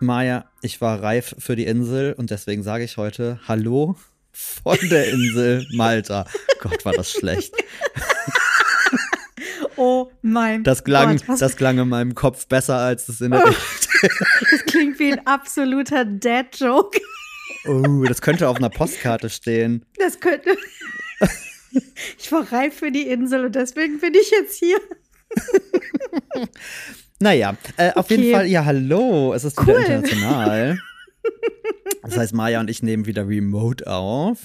Maja, ich war reif für die Insel und deswegen sage ich heute Hallo von der Insel Malta. Gott, war das schlecht. Oh mein Das klang, Gott. was- das klang in meinem Kopf besser als es in der das klingt wie ein absoluter Dad-Joke. Oh, das könnte auf einer Postkarte stehen. Das könnte. Ich war reif für die Insel und deswegen bin ich jetzt hier. Naja, äh, auf Okay. jeden Fall, ja, hallo, es ist Cool. wieder international. Das heißt, Maja und ich nehmen wieder remote auf.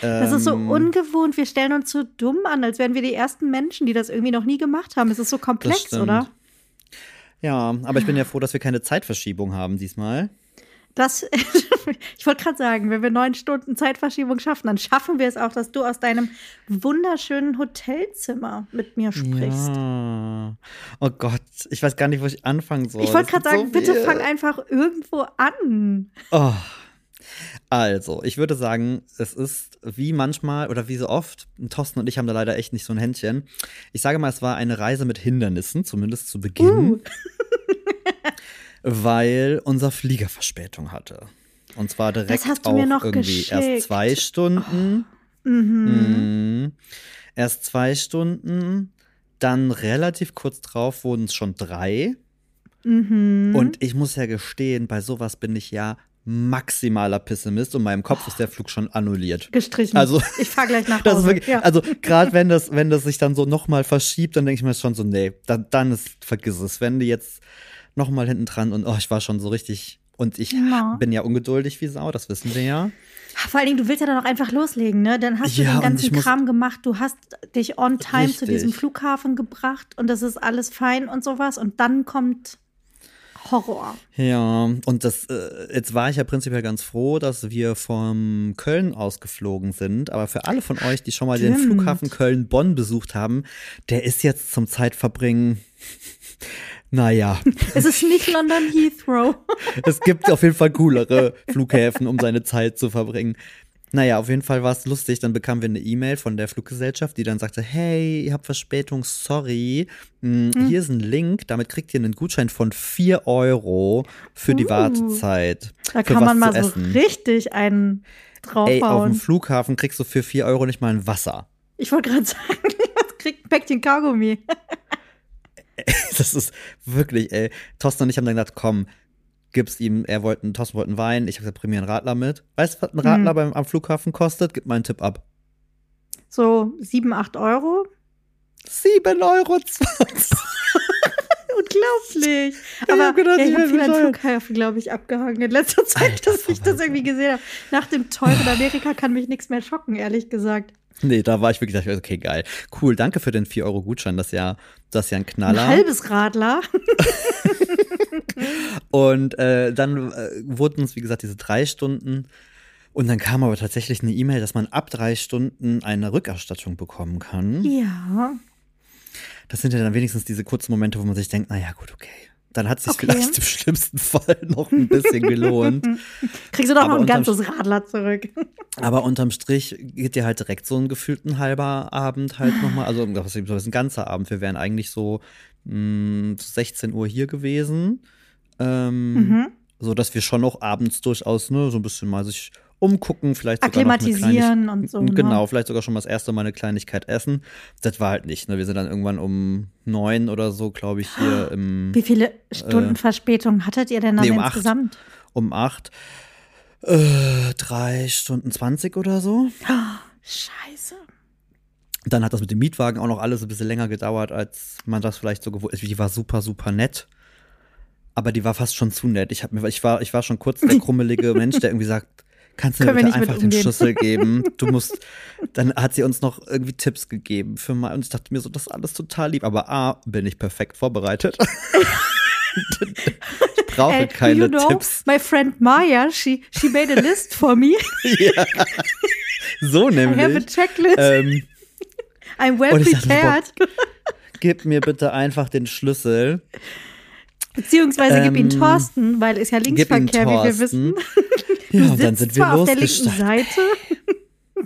Das ist so Ähm, ungewohnt. Wir stellen uns so dumm an, als wären wir die ersten Menschen, die das irgendwie noch nie gemacht haben. Es ist so komplex, oder? Ja, aber ich bin ja froh, dass wir keine Zeitverschiebung haben diesmal. Das, ich wollte gerade sagen, wenn wir neun Stunden Zeitverschiebung schaffen, dann schaffen wir es auch, dass du aus deinem wunderschönen Hotelzimmer mit mir sprichst. Ja. Oh Gott, ich weiß gar nicht, wo ich anfangen soll. Ich wollte gerade sagen, so bitte fang einfach irgendwo an. Oh. Also, ich würde sagen, es ist wie manchmal oder wie so oft, Thorsten und ich haben da leider echt nicht so ein Händchen. Ich sage mal, es war eine Reise mit Hindernissen, zumindest zu Beginn, Uh. weil unser Flieger Verspätung hatte. Und zwar direkt hast du auch mir noch irgendwie geschickt. Oh. erst zwei Stunden. Mhm. Erst zwei Stunden, dann relativ kurz drauf wurden es schon drei. Mhm. Und ich muss ja gestehen, bei sowas bin ich ja maximaler Pessimist und in meinem Kopf ist der Flug schon annulliert. Gestrichen. Also- ich fahre gleich nach Hause. Das wirklich, ja. also gerade wenn das, wenn das sich dann so nochmal verschiebt, dann denke ich mir schon so, nee, dann, dann ist, vergiss es. Wenn die jetzt nochmal hinten dran und oh, ich war schon so richtig und ich Ja. bin ja ungeduldig wie Sau, das wissen wir ja. Vor allen Dingen, du willst ja dann auch einfach loslegen, ne? Dann hast du Ja, den ganzen Kram gemacht, du hast dich on time zu Richtig. diesem Flughafen gebracht und das ist alles fein und sowas und dann kommt Horror. Ja, und das, äh, jetzt war ich ja prinzipiell ganz froh, dass wir vom Köln aus geflogen sind. Aber für alle von euch, die schon mal den Stimmt. Flughafen Köln-Bonn besucht haben, der ist jetzt zum Zeitverbringen. Naja, Es ist nicht London Heathrow. es gibt auf jeden Fall coolere Flughäfen, um seine Zeit zu verbringen. Naja, auf jeden Fall war es lustig. Dann bekamen wir eine E-Mail von der Fluggesellschaft, die dann sagte, hey, ihr habt Verspätung, sorry. Hm, Hier ist ein Link, damit kriegt ihr einen Gutschein von 4 Euro für die Uh. Wartezeit. Da kann man mal so essen. richtig einen Ey, auf draufhauen. dem Flughafen kriegst du für 4 Euro nicht mal ein Wasser. ich wollte gerade sagen, kriegt ein Päckchen Kaugummi? Das ist wirklich, ey. Thorsten und ich haben dann gedacht, komm, gib's ihm, er wollte, Thorsten wollte einen Wein, ich habe gesagt, bring mir einen Radler mit. Weißt du, was ein Radler Mhm. beim, am Flughafen kostet? Gib mal einen Tipp ab. So sieben, acht Euro? 7,20 Euro. Unglaublich. Ich Aber hab gedacht, ja, ich ich habe wär viel an. Flughafen, glaube ich, abgehangen in letzter Zeit, Alter, dass ich das irgendwie gesehen habe. Nach dem teuren Amerika kann mich nichts mehr schocken, ehrlich gesagt. Nee, da war ich wirklich, okay, geil. Cool, danke für den 4 Euro Gutschein, das ist ja, das ist ja ein Ein Knaller. halbes Radler. Und äh, dann äh, wurden uns, wie gesagt, diese drei Stunden. Und dann kam aber tatsächlich eine E-Mail, dass man ab drei Stunden eine Rückerstattung bekommen kann. Ja. Das sind ja dann wenigstens diese kurzen Momente, wo man sich denkt, naja, gut, okay. Dann hat es sich Okay. vielleicht im schlimmsten Fall noch ein bisschen gelohnt. Kriegst du doch Aber noch ein ganzes Radler zurück. Aber unterm Strich geht dir halt direkt so ein gefühlten halber Abend halt nochmal, also was ist ein ganzer Abend. Wir wären eigentlich so mh, 16 Uhr hier gewesen. Ähm, Mhm. So dass wir schon noch abends durchaus ne, so ein bisschen mal sich umgucken, vielleicht sogar Akklimatisieren und so. Ne? Genau, vielleicht sogar schon mal das erste Mal eine Kleinigkeit essen. Das war halt nicht. Ne? Wir sind dann irgendwann um neun oder so, glaube ich, hier im, Wie viele Stunden Verspätung hattet ihr denn dann Äh, nee, um acht. insgesamt? um acht. Äh, drei Stunden zwanzig oder so. Scheiße. Dann hat das mit dem Mietwagen auch noch alles ein bisschen länger gedauert, als man das vielleicht so gewohnt ist. Die war super, super nett. Aber die war fast schon zu nett. Ich, hab mir, ich, war, ich war schon kurz der krummelige Mensch, der irgendwie sagt, kannst du mir bitte einfach den. Schlüssel geben? Du musst, dann hat sie uns noch irgendwie Tipps gegeben für mal, und ich dachte mir so, das ist alles total lieb. Aber A, bin ich perfekt vorbereitet. ich brauche Hey, keine you know, Tipps. My friend Maya, she, she made a list for me. ja. So I have a nämlich. checklist. Ähm, I'm well ich dachte, prepared. gib mir bitte einfach den Schlüssel. Beziehungsweise gib ihn Ähm, Thorsten, weil ist ja Linksverkehr, wie wir wissen. Ja, und dann sind wir auf der linken. Seite.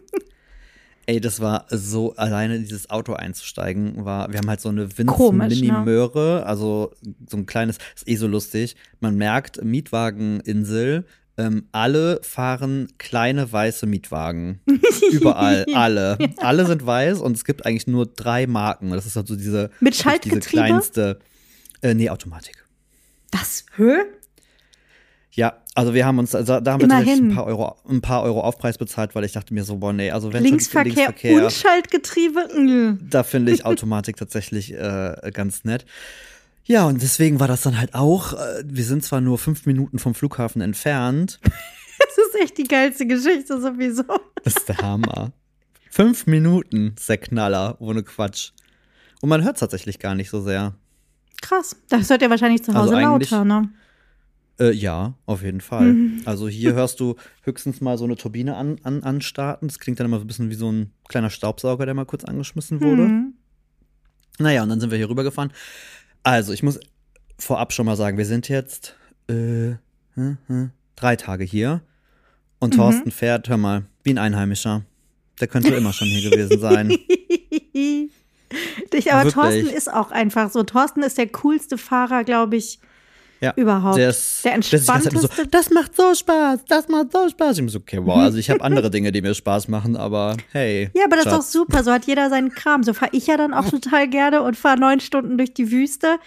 Ey, das war so, alleine in dieses Auto einzusteigen, war, wir haben halt so eine Komisch, ne? Winz-Mini-Möhre, also so ein kleines, ist eh so lustig. Man merkt, Mietwageninsel, ähm, alle fahren kleine weiße Mietwagen. Überall, alle. Alle sind weiß und es gibt eigentlich nur drei Marken. Das ist halt so diese, Mit diese Schaltgetriebe? kleinste. Äh, nee, Automatik. Das, hä? Ja, also wir haben uns, also da haben wir Immerhin. tatsächlich ein paar Euro, ein paar Euro Aufpreis bezahlt, weil ich dachte mir so, boah, nee, also wenn Linksverkehr, schon Linksverkehr, und Schaltgetriebe. Da finde ich Automatik tatsächlich äh, ganz nett. Ja, und deswegen war das dann halt auch, äh, wir sind zwar nur fünf Minuten vom Flughafen entfernt, Das ist echt die geilste Geschichte sowieso. das ist der Hammer. fünf Minuten, ist der Knaller, ohne Quatsch. Und man hört es tatsächlich gar nicht so sehr. Krass. Das hört ihr wahrscheinlich zu Also Hause eigentlich- lauter, ne? Äh, ja, auf jeden Fall. Mhm. Also hier hörst du höchstens mal so eine Turbine an, an, anstarten. Das klingt dann immer so ein bisschen wie so ein kleiner Staubsauger, der mal kurz angeschmissen wurde. Mhm. Naja, und dann sind wir hier rübergefahren. Also, ich muss vorab schon mal sagen, wir sind jetzt äh, hm, hm, drei Tage hier. Und Mhm. Thorsten fährt, hör mal, wie ein Einheimischer. Der könnte immer schon hier gewesen sein. Ich, aber Wirklich. Thorsten ist auch einfach so. Thorsten ist der coolste Fahrer, glaube ich, Ja, überhaupt. Der, ist, der entspannteste. so, das macht so Spaß, das macht so Spaß. Ich bin so, okay, wow, also ich habe andere Dinge, die mir Spaß machen, aber hey. ja, aber das ist doch Schatz. super. So hat jeder seinen Kram. So fahre ich ja dann auch total gerne und fahre neun Stunden durch die Wüste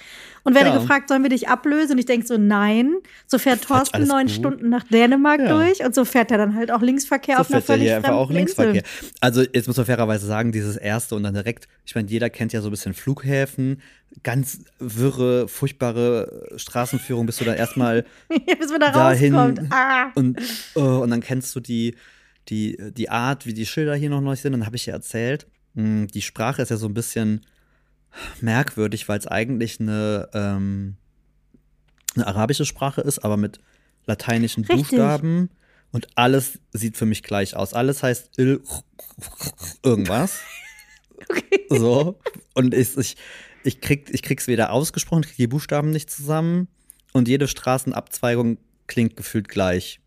und werde Ja. gefragt, sollen wir dich ablösen? Und ich denke so, nein. So fährt Thorsten neun gut. Stunden nach Dänemark Ja. durch und so fährt er dann halt auch Linksverkehr So auf einer er völlig einfach auch fremden Linksverkehr. Insel. Also jetzt muss man fairerweise sagen, dieses erste und dann direkt, ich meine, jeder kennt ja so ein bisschen Flughäfen, ganz wirre, furchtbare Straßenführung, bis du dann erstmal Bis man da dahin rauskommt. Ah. und, oh, und dann kennst du die, die, die Art, wie die Schilder hier noch neu sind. Dann habe ich ja erzählt, mh, die Sprache ist ja so ein bisschen merkwürdig, weil es eigentlich eine, ähm, eine arabische Sprache ist, aber mit lateinischen Richtig. Buchstaben. Und alles sieht für mich gleich aus. Alles heißt il irgendwas. Okay. So. Und ich, ich, ich, krieg, ich krieg's weder ausgesprochen, krieg die Buchstaben nicht zusammen. Und jede Straßenabzweigung klingt gefühlt gleich.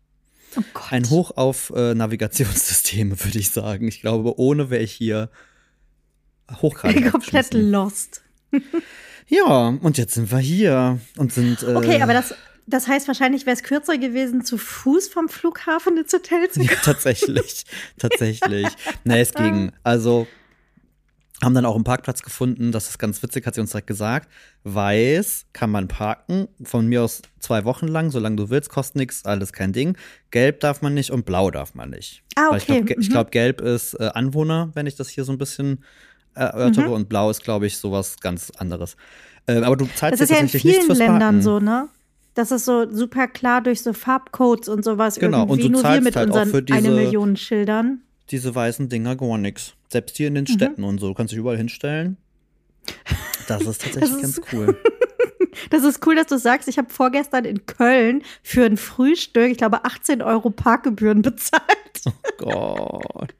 Oh Gott. Ein Hoch auf äh, Navigationssysteme, würde ich sagen. Ich glaube, ohne wäre ich hier hochgradig Komplett lost. Ja, und jetzt sind wir hier und sind. Äh, Okay, aber das, das heißt, wahrscheinlich wäre es kürzer gewesen, zu Fuß vom Flughafen ins Hotel zu Ja, kommen. tatsächlich, tatsächlich. Nee, es ging. Also haben dann auch einen Parkplatz gefunden, das ist ganz witzig, hat sie uns direkt gesagt. Weiß kann man parken, von mir aus zwei Wochen lang, solange du willst, kostet nichts, alles kein Ding. Gelb darf man nicht und blau darf man nicht. Ah, Weil ich okay, glaube, mhm. glaub, gelb ist äh, Anwohner, wenn ich das hier so ein bisschen erörtere, Mhm. und blau ist, glaube ich, sowas ganz anderes. Äh, aber du zahlst Das ist jetzt ja in vielen fürs Ländern Parken. so, ne? Das ist so super klar durch so Farbcodes und sowas Genau, und irgendwie. du Nur wir zahlst mit halt auch unseren für diese- eine Million Schildern. Diese weißen Dinger gar nichts. Selbst hier in Mhm. den Städten und so. Du kannst dich überall hinstellen. Das ist tatsächlich Das ganz ist- cool. Das ist cool, dass du sagst, ich habe vorgestern in Köln für ein Frühstück, ich glaube, 18 Euro Parkgebühren bezahlt. Gott.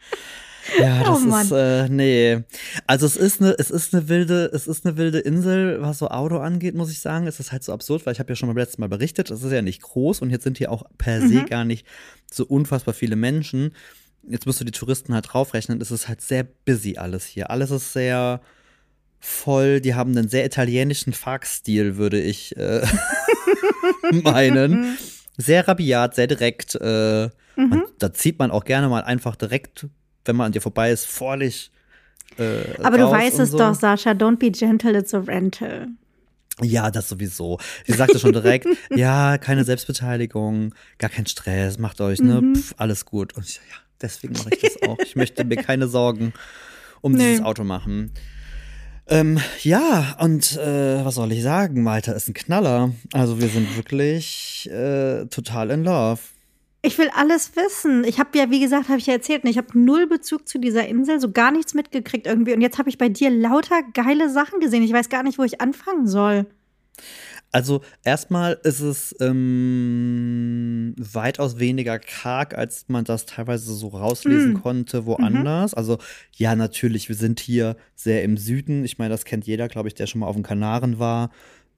Ja, Oh das Mann. ist, äh, nee. Also es ist eine, es ist eine wilde, es ist eine wilde Insel, was so Auto angeht, muss ich sagen. Es ist halt so absurd, weil ich habe ja schon beim letzten Mal berichtet, es ist ja nicht groß und jetzt sind hier auch per se Mhm. gar nicht so unfassbar viele Menschen. Jetzt musst du die Touristen halt draufrechnen, es ist halt sehr busy alles hier. Alles ist sehr voll, die haben einen sehr italienischen Fahrtstil, würde ich äh, meinen. Sehr rabiat, sehr direkt. Äh, Mhm. man, da zieht man auch gerne mal einfach direkt, wenn man an dir vorbei ist, vorlich. Äh, Aber du weißt es so. doch, Sascha, don't be gentle, it's a rental. Ja, das sowieso. Sie sagte schon direkt, ja, keine Selbstbeteiligung, gar kein Stress, macht euch, ne, Mhm. pf, alles gut. Und ich, ja, deswegen mache ich das auch. Ich möchte mir keine Sorgen um Nee. dieses Auto machen. Ähm, ja, und äh, was soll ich sagen? Malta ist ein Knaller. Also wir sind wirklich äh, total in love. Ich will alles wissen. Ich habe ja, wie gesagt, habe ich ja erzählt, ne, ich habe null Bezug zu dieser Insel, so gar nichts mitgekriegt irgendwie. Und jetzt habe ich bei dir lauter geile Sachen gesehen. Ich weiß gar nicht, wo ich anfangen soll. Also erstmal ist es ähm, weitaus weniger karg, als man das teilweise so rauslesen Mm. konnte woanders. Also ja, natürlich, wir sind hier sehr im Süden. Ich meine, das kennt jeder, glaube ich, der schon mal auf den Kanaren war.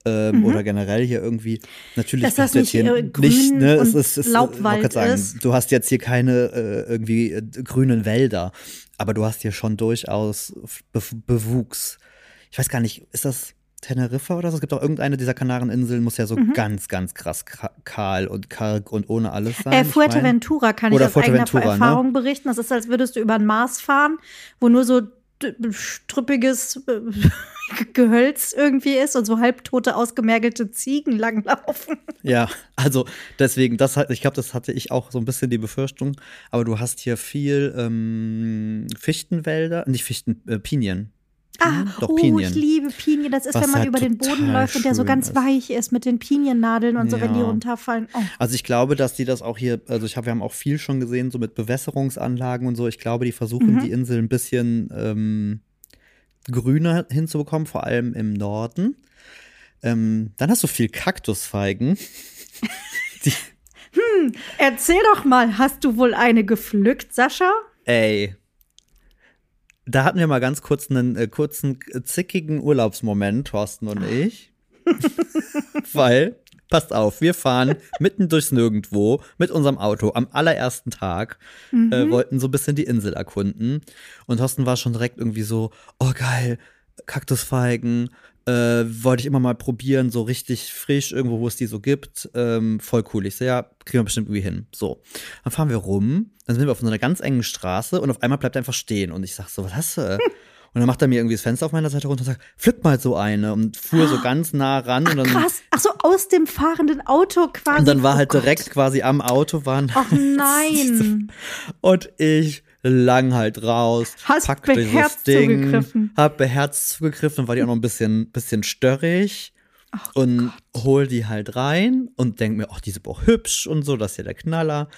Ähm, Oder generell hier irgendwie. Natürlich Dass das jetzt nicht, hier äh, nicht, grün ne, es und ist, es, Laubwald ist. Du hast jetzt hier keine äh, irgendwie äh, grünen Wälder, aber du hast hier schon durchaus Be Bewuchs. Ich weiß gar nicht, ist das Teneriffa oder so? Es gibt auch irgendeine dieser Kanareninseln, muss ja so Mhm. ganz, ganz krass ka- kahl und karg und ohne alles sein. Äh, Ich mein- Fuerteventura kann Oder ich aus eigener ne? Erfahrung berichten. Das ist, als würdest du über den Mars fahren, wo nur so strüppiges äh, Gehölz irgendwie ist und so halbtote, ausgemergelte Ziegen langlaufen. Ja, also deswegen, das ich glaube, das hatte ich auch so ein bisschen die Befürchtung. Aber du hast hier viel ähm, Fichtenwälder, nicht Fichten, äh, Pinien. Ah, Hm? Doch, oh, Pinien. ich liebe Pinien. Das ist, Was wenn man halt über den Boden läuft und der so ganz ist. weich ist mit den Piniennadeln und so, wenn die Ja. runterfallen. Oh. Also ich glaube, dass die das auch hier, also ich habe, wir haben auch viel schon gesehen, so mit Bewässerungsanlagen und so. Ich glaube, die versuchen Mhm. die Insel ein bisschen ähm, grüner hinzubekommen, vor allem im Norden. Ähm, dann hast du viel Kaktusfeigen. die, Erzähl doch mal, hast du wohl eine gepflückt, Sascha? ey. Da hatten wir mal ganz kurz einen äh, kurzen, äh, zickigen Urlaubsmoment, Thorsten und ich. Weil, passt auf, wir fahren mitten durchs Nirgendwo mit unserem Auto am allerersten Tag, äh, wollten so ein bisschen die Insel erkunden. Und Thorsten war schon direkt irgendwie so, oh geil, Kaktusfeigen, äh, wollte ich immer mal probieren, so richtig frisch, irgendwo, wo es die so gibt. Ähm, voll cool. Ich so, ja, kriegen wir bestimmt irgendwie hin. So. Dann fahren wir rum, dann sind wir auf so einer ganz engen Straße und auf einmal bleibt er einfach stehen. Und ich sag so, was hast du? Und dann macht er mir irgendwie das Fenster auf meiner Seite runter und sagt, pflück mal so eine. Und fuhr so ganz nah ran. und dann, Krass. Ach so, aus dem fahrenden Auto quasi. und dann war halt oh Gott. direkt quasi am Auto waren. Ach nein. Und ich lang halt raus, Hast packte beherzt dieses Ding, zugegriffen. hab beherzt zugegriffen, war die auch noch ein bisschen, bisschen störrig und hol die halt rein und denk mir, ach, die aber auch hübsch und so, das ist ja der Knaller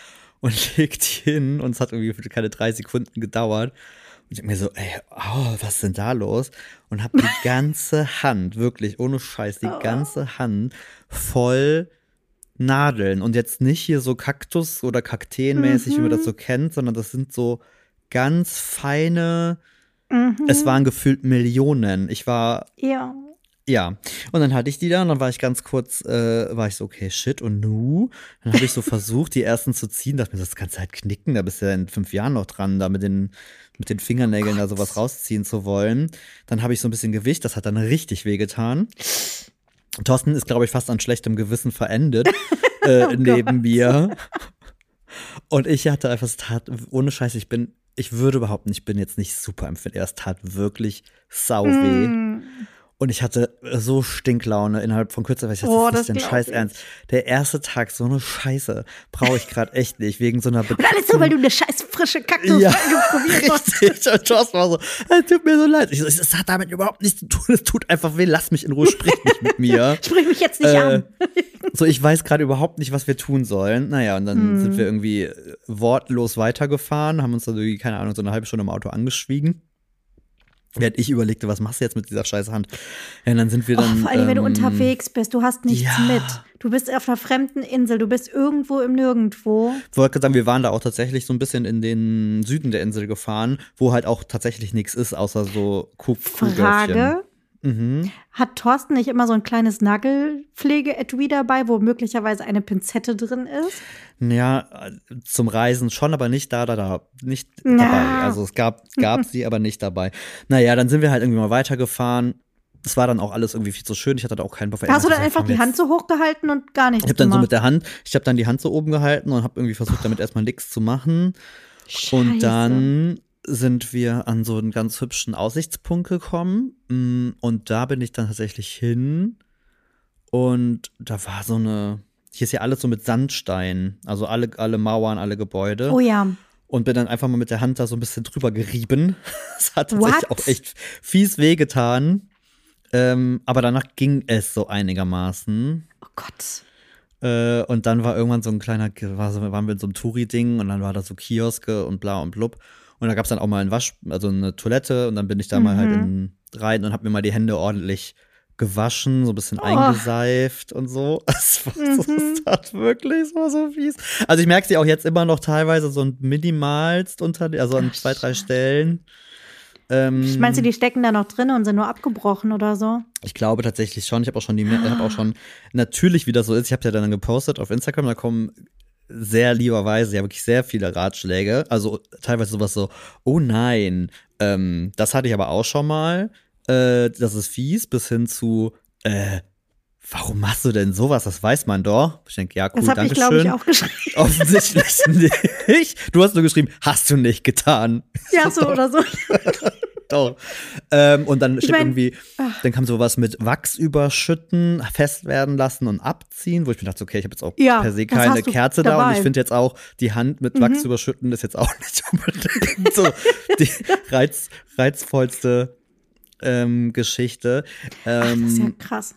und leg die hin und es hat irgendwie keine drei Sekunden gedauert. Und ich denk mir so, ey, oh, was ist denn da los? Und hab die ganze Hand, wirklich, ohne Scheiß, die ganze Hand voll Nadeln und jetzt nicht hier so Kaktus oder Kakteenmäßig, wie man das so kennt, sondern das sind so ganz feine, Mhm. es waren gefühlt Millionen. Ich war, Ja. ja. Und dann hatte ich die da und dann war ich ganz kurz, äh, war ich so, okay, shit, und nu? Dann habe ich so versucht, die ersten zu ziehen, dachte mir, das kannst du halt knicken, da bist du ja in fünf Jahren noch dran, da mit den, mit den Fingernägeln da sowas rausziehen zu wollen. Dann habe ich so ein bisschen Gewicht, das hat dann richtig wehgetan. Thorsten ist, glaube ich, fast an schlechtem Gewissen verendet äh, Oh neben Gott. mir. Und ich hatte einfach, es tat, ohne Scheiß, ich bin, ich würde behaupten, ich bin jetzt nicht super empfindlich. Es tat wirklich sau weh. Mm. Und ich hatte so Stinklaune innerhalb von kürzer Zeit. Ich dachte, Oh, das ist glaub Scheiß ernst. Der erste Tag, so eine Scheiße, brauche ich gerade echt nicht. Wegen so einer Und alles so, weil du eine scheiß frische Kaktus ja, probiert hast. richtig. Und war so, es tut mir so leid. Ich so, es hat damit überhaupt nichts zu tun. Es tut einfach weh. Lass mich in Ruhe, sprich nicht mit mir. Sprich mich jetzt nicht Äh, an. So, ich weiß gerade überhaupt nicht, was wir tun sollen. Naja, und dann Hm. sind wir irgendwie äh, wortlos weitergefahren, haben uns dann irgendwie, keine Ahnung, so eine halbe Stunde im Auto angeschwiegen. Während ich überlegte, was machst du jetzt mit dieser scheiß Hand? Ja, dann sind wir Oh, dann. vor allem, wenn du ähm, unterwegs bist, du hast nichts ja. mit. Du bist auf einer fremden Insel, du bist irgendwo im Nirgendwo. wollte gerade sagen, wir waren da auch tatsächlich so ein bisschen in den Süden der Insel gefahren, wo halt auch tatsächlich nichts ist, außer so Kuhdörfchen. Frage: Mhm. Hat Thorsten nicht immer so ein kleines Nagelpflege-Etui dabei, wo möglicherweise eine Pinzette drin ist? Ja, zum Reisen schon, aber nicht da, da, da, nicht Ja. dabei. Also es gab, gab sie, aber nicht dabei. Naja, dann sind wir halt irgendwie mal weitergefahren. Es war dann auch alles irgendwie viel zu schön. Ich hatte da auch keinen Bock. Hast du dann hab einfach gesagt, die Hand so hochgehalten und gar nichts Ich habe dann so mit der Hand, ich habe dann die Hand so oben gehalten und habe irgendwie versucht, damit erstmal nichts zu machen. Und Scheiße. dann sind wir an so einen ganz hübschen Aussichtspunkt gekommen. Mm, Und da bin ich dann tatsächlich hin. Und da war so eine. Hier ist ja alles so mit Sandstein. Also alle, alle Mauern, alle Gebäude. Oh ja. Und bin dann einfach mal mit der Hand da so ein bisschen drüber gerieben. Das hat tatsächlich What? auch echt fies wehgetan. Ähm, aber danach ging es so einigermaßen. Oh Gott. Äh, und dann war irgendwann so ein kleiner, war so, waren wir in so einem Touri-Ding und dann war da so Kioske und bla und blub. Und da gab es dann auch mal ein Wasch, also eine Toilette und dann bin ich da mal halt in, rein und habe mir mal die Hände ordentlich gewaschen, so ein bisschen Oh. eingeseift und so. Es war so, es tat wirklich, es war so fies. Also ich merke sie auch jetzt immer noch teilweise so ein minimalst unter, also an Ach, zwei, drei. Stellen. Ähm, Meinst du, die stecken da noch drin und sind nur abgebrochen oder so? Ich glaube tatsächlich schon. Ich habe auch schon die, ich habe auch schon natürlich, wie das so ist. Ich habe ja dann gepostet auf Instagram. Da kommen sehr lieberweise ja wirklich sehr viele Ratschläge. Also teilweise sowas so, oh nein, ähm, das hatte ich aber auch schon mal. Äh, das ist fies, bis hin zu, äh, warum machst du denn sowas? Das weiß man doch. Ich denke, ja, cool, Das habe ich, glaube ich, auch geschrieben. Offensichtlich nicht. Du hast nur geschrieben, hast du nicht getan. Ja, so oder so. Doch. Ähm, und dann steht mein, irgendwie, dann kam sowas mit Wachs überschütten, fest werden lassen und abziehen, wo ich mir dachte, okay, ich habe jetzt auch Ja, per se keine Kerze da und ich finde jetzt auch, die Hand mit Wachs Mhm. überschütten ist jetzt auch nicht unbedingt so die reiz, reizvollste ähm, Geschichte. Ach, das ist ja Ähm, krass.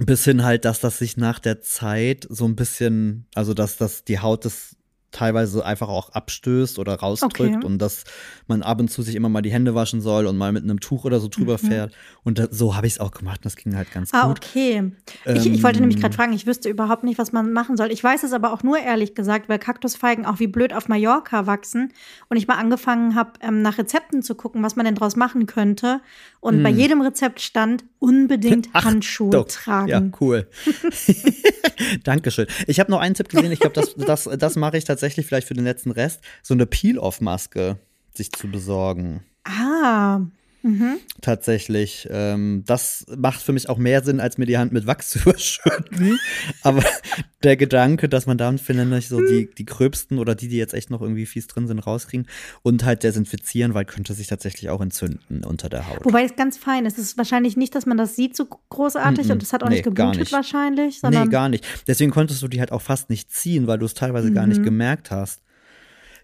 bis hin halt, dass das sich nach der Zeit so ein bisschen, also dass das die Haut das teilweise einfach auch abstößt oder rausdrückt Okay. und dass man ab und zu sich immer mal die Hände waschen soll und mal mit einem Tuch oder so drüber fährt. Und da, so habe ich es auch gemacht und das ging halt ganz Mhm. Ah, gut. okay. ich, ich wollte nämlich Ähm, gerade fragen, ich wüsste überhaupt nicht, was man machen soll. Ich weiß es aber auch nur ehrlich gesagt, weil Kaktusfeigen auch wie blöd auf Mallorca wachsen und ich mal angefangen habe, ähm, nach Rezepten zu gucken, was man denn draus machen könnte. Und bei jedem Rezept stand unbedingt Handschuhe doch. tragen. Ja, cool. Dankeschön. Ich habe noch einen Tipp gesehen. Ich glaube, das, das, das mache ich tatsächlich vielleicht für den letzten Rest. So eine Peel-Off-Maske sich zu besorgen. Ah, mhm. Tatsächlich. Ähm, das macht für mich auch mehr Sinn, als mir die Hand mit Wachs zu überschütten. Aber der Gedanke, dass man dann vielleicht so die, die gröbsten oder die, die jetzt echt noch irgendwie fies drin sind, rauskriegen und halt desinfizieren, weil könnte sich tatsächlich auch entzünden unter der Haut. Wobei es ganz fein ist. Es ist wahrscheinlich nicht, dass man das sieht so großartig Mm-mm. und es hat auch Nee, nicht geblutet nicht. wahrscheinlich, Nee, sondern gar nicht. Deswegen konntest du die halt auch fast nicht ziehen, weil du es teilweise gar nicht Mhm. gemerkt hast.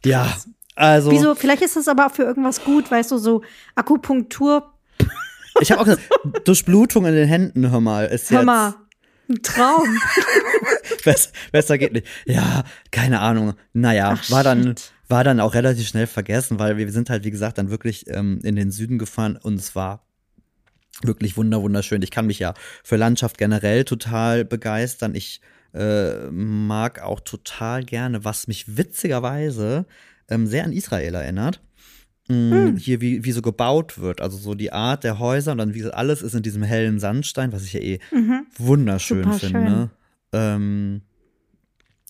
Ja, also Wieso? Vielleicht ist das aber auch für irgendwas gut, weißt du, so Akupunktur. ich habe auch gesagt, Durchblutung in den Händen, hör mal, ist Hör mal, ein Traum. Besser, besser geht nicht. Ja, keine Ahnung. Naja, Ach, war dann shit. war dann auch relativ schnell vergessen, weil wir sind halt wie gesagt dann wirklich ähm, in den Süden gefahren und es war wirklich wunder wunderschön. Ich kann mich ja für Landschaft generell total begeistern. Ich äh, mag auch total gerne, was mich witzigerweise ähm, sehr an Israel erinnert. Mm, Hm. Hier, wie, wie so gebaut wird. Also so die Art der Häuser und dann wie alles ist in diesem hellen Sandstein, was ich ja eh Mhm. wunderschön Super finde. schön. Ähm,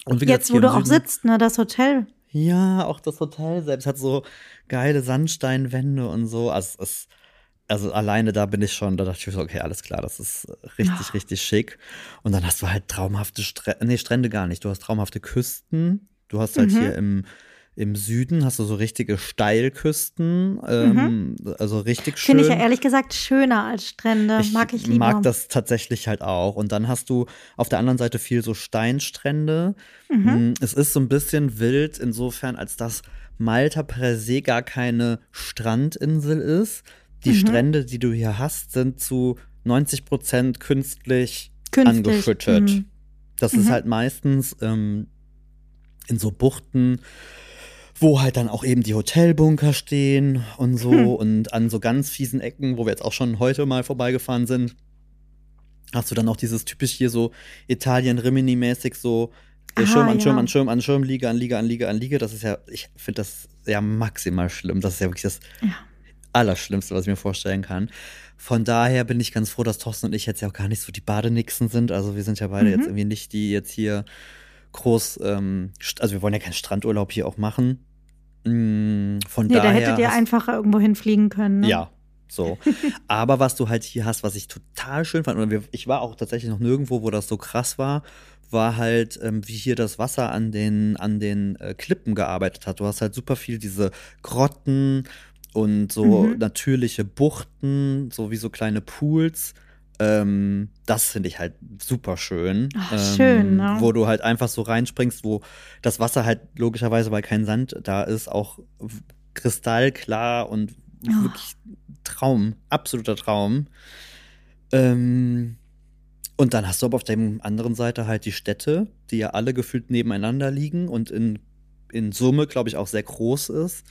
und gesagt, Jetzt, wo du auch Süden- sitzt, ne, das Hotel. Ja, auch das Hotel selbst hat so geile Sandsteinwände und so. Also, es, also alleine da bin ich schon, da dachte ich mir so, okay, alles klar, das ist richtig, Ja. richtig schick. Und dann hast du halt traumhafte Strände, nee, Strände gar nicht. Du hast traumhafte Küsten. Du hast halt Mhm. hier im, im Süden hast du so richtige Steilküsten, ähm, also richtig schön. Finde ich ja ehrlich gesagt schöner als Strände. mag ich lieber. mag das tatsächlich halt auch. Und dann hast du auf der anderen Seite viel so Steinstrände. Mhm. Mm, Es ist so ein bisschen wild insofern, als dass Malta per se gar keine Strandinsel ist. Die Mhm. Strände, die du hier hast, sind zu 90 Prozent künstlich, Künstlich, angeschüttet. mhm. Das ist Mhm. halt meistens ähm, in so Buchten, wo halt dann auch eben die Hotelbunker stehen und so Hm. und an so ganz fiesen Ecken, wo wir jetzt auch schon heute mal vorbeigefahren sind, hast du dann auch dieses typisch hier so Italien-Rimini-mäßig so äh, Ah, Schirm an Schirm ja. an Schirm an Schirm, Liege an Liege an Liege an Liege. Das ist ja, ich finde das ja maximal schlimm. Das ist ja wirklich das Ja. Allerschlimmste, was ich mir vorstellen kann. Von daher bin ich ganz froh, dass Thorsten und ich jetzt ja auch gar nicht so die Badenixen sind. Also wir sind ja beide Mhm. jetzt irgendwie nicht die jetzt hier groß, ähm, also wir wollen ja keinen Strandurlaub hier auch machen. Mm, Von Nee, da daher hättet ihr einfacher irgendwo hinfliegen können. Ne? ja, so. Aber was du halt hier hast, was ich total schön fand, und wir, ich war auch tatsächlich noch nirgendwo, wo das so krass war, war halt, ähm, wie hier das Wasser an den, an den äh, Klippen gearbeitet hat. Du hast halt super viel diese Grotten und so Mhm. natürliche Buchten, so wie so kleine Pools. Ähm, das finde ich halt super schön. Ach, ähm, schön, ne? Wo du halt einfach so reinspringst, wo das Wasser halt logischerweise, weil kein Sand da ist, auch kristallklar und Oh. wirklich Traum, absoluter Traum. Ähm, und dann hast du aber auf der anderen Seite halt die Städte, die ja alle gefühlt nebeneinander liegen und in, in Summe, glaube ich, auch sehr groß ist.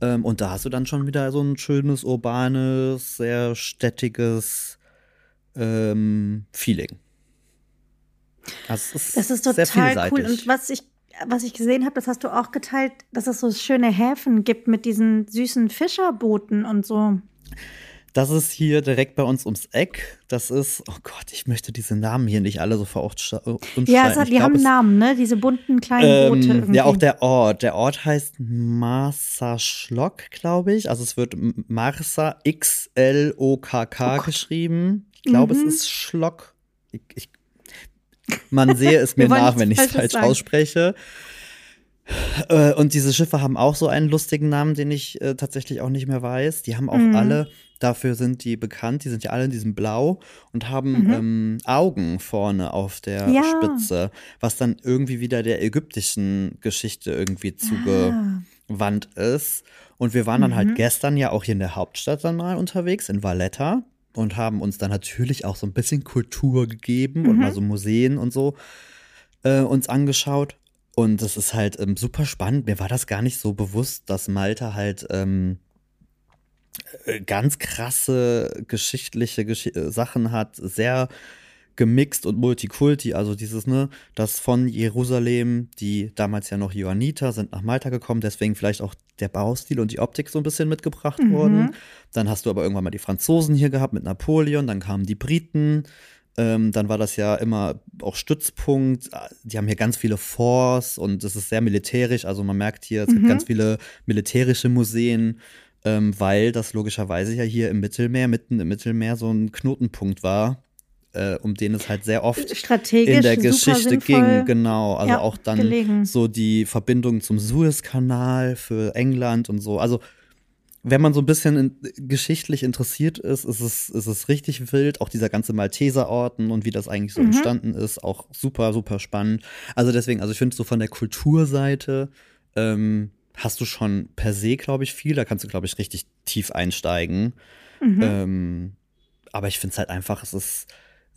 Ähm, und da hast du dann schon wieder so ein schönes, urbanes, sehr städtiges ähm, Feeling. Also es Das ist total cool. Und was ich was ich gesehen habe, das hast du auch geteilt, dass es so schöne Häfen gibt mit diesen süßen Fischerbooten und so. Das ist hier direkt bei uns ums Eck. Das ist, oh Gott, ich möchte diese Namen hier nicht alle so verortet Ja, es hat, die glaub, haben Namen, ne? Diese bunten kleinen Boote. Ähm, ja, auch der Ort. Der Ort heißt Marsa Schlock, glaube ich. Also es wird Marsa X-L-O-K-K oh geschrieben. Ich glaube, mhm. es ist Schlock. Ich, ich, man sehe es mir nach, wenn ich es falsch sagen. ausspreche. Äh, und diese Schiffe haben auch so einen lustigen Namen, den ich äh, tatsächlich auch nicht mehr weiß. Die haben auch mhm. alle Dafür sind die bekannt. Die sind ja alle in diesem Blau und haben mhm. ähm, Augen vorne auf der ja. Spitze, was dann irgendwie wieder der ägyptischen Geschichte irgendwie zugewandt ah. ist. Und wir waren dann halt mhm. halt gestern ja auch hier in der Hauptstadt dann mal unterwegs, in Valletta. Und haben uns dann natürlich auch so ein bisschen Kultur gegeben mhm. und mal so Museen und so äh, uns angeschaut. Und das ist halt ähm, super spannend. Mir war das gar nicht so bewusst, dass Malta halt ähm, äh, ganz krasse geschichtliche Gesch äh, Sachen hat, sehr gemixt und Multikulti, also dieses, ne, das von Jerusalem, die damals ja noch Johanniter sind nach Malta gekommen, deswegen vielleicht auch der Baustil und die Optik so ein bisschen mitgebracht mhm. worden. Dann hast du aber irgendwann mal die Franzosen hier gehabt mit Napoleon, dann kamen die Briten, ähm, dann war das ja immer auch Stützpunkt. Die haben hier ganz viele Forts und es ist sehr militärisch. Also man merkt hier, es mhm. gibt ganz viele militärische Museen ähm, weil das logischerweise ja hier im Mittelmeer, mitten im Mittelmeer, so ein Knotenpunkt war, äh, um den es halt sehr oft in der Geschichte ging. Genau, also ja, auch dann gelegen. so die Verbindung zum Suezkanal für England und so. Also wenn man so ein bisschen in, geschichtlich interessiert ist, ist es, ist es richtig wild. Auch dieser ganze Malteserorden und wie das eigentlich so mhm. entstanden ist, auch super, super spannend. Also deswegen, also ich finde so von der Kulturseite ähm, hast du schon per se, glaube ich, viel. Da kannst du, glaube ich, richtig tief einsteigen. Mhm. Ähm, aber ich finde es halt einfach, es ist,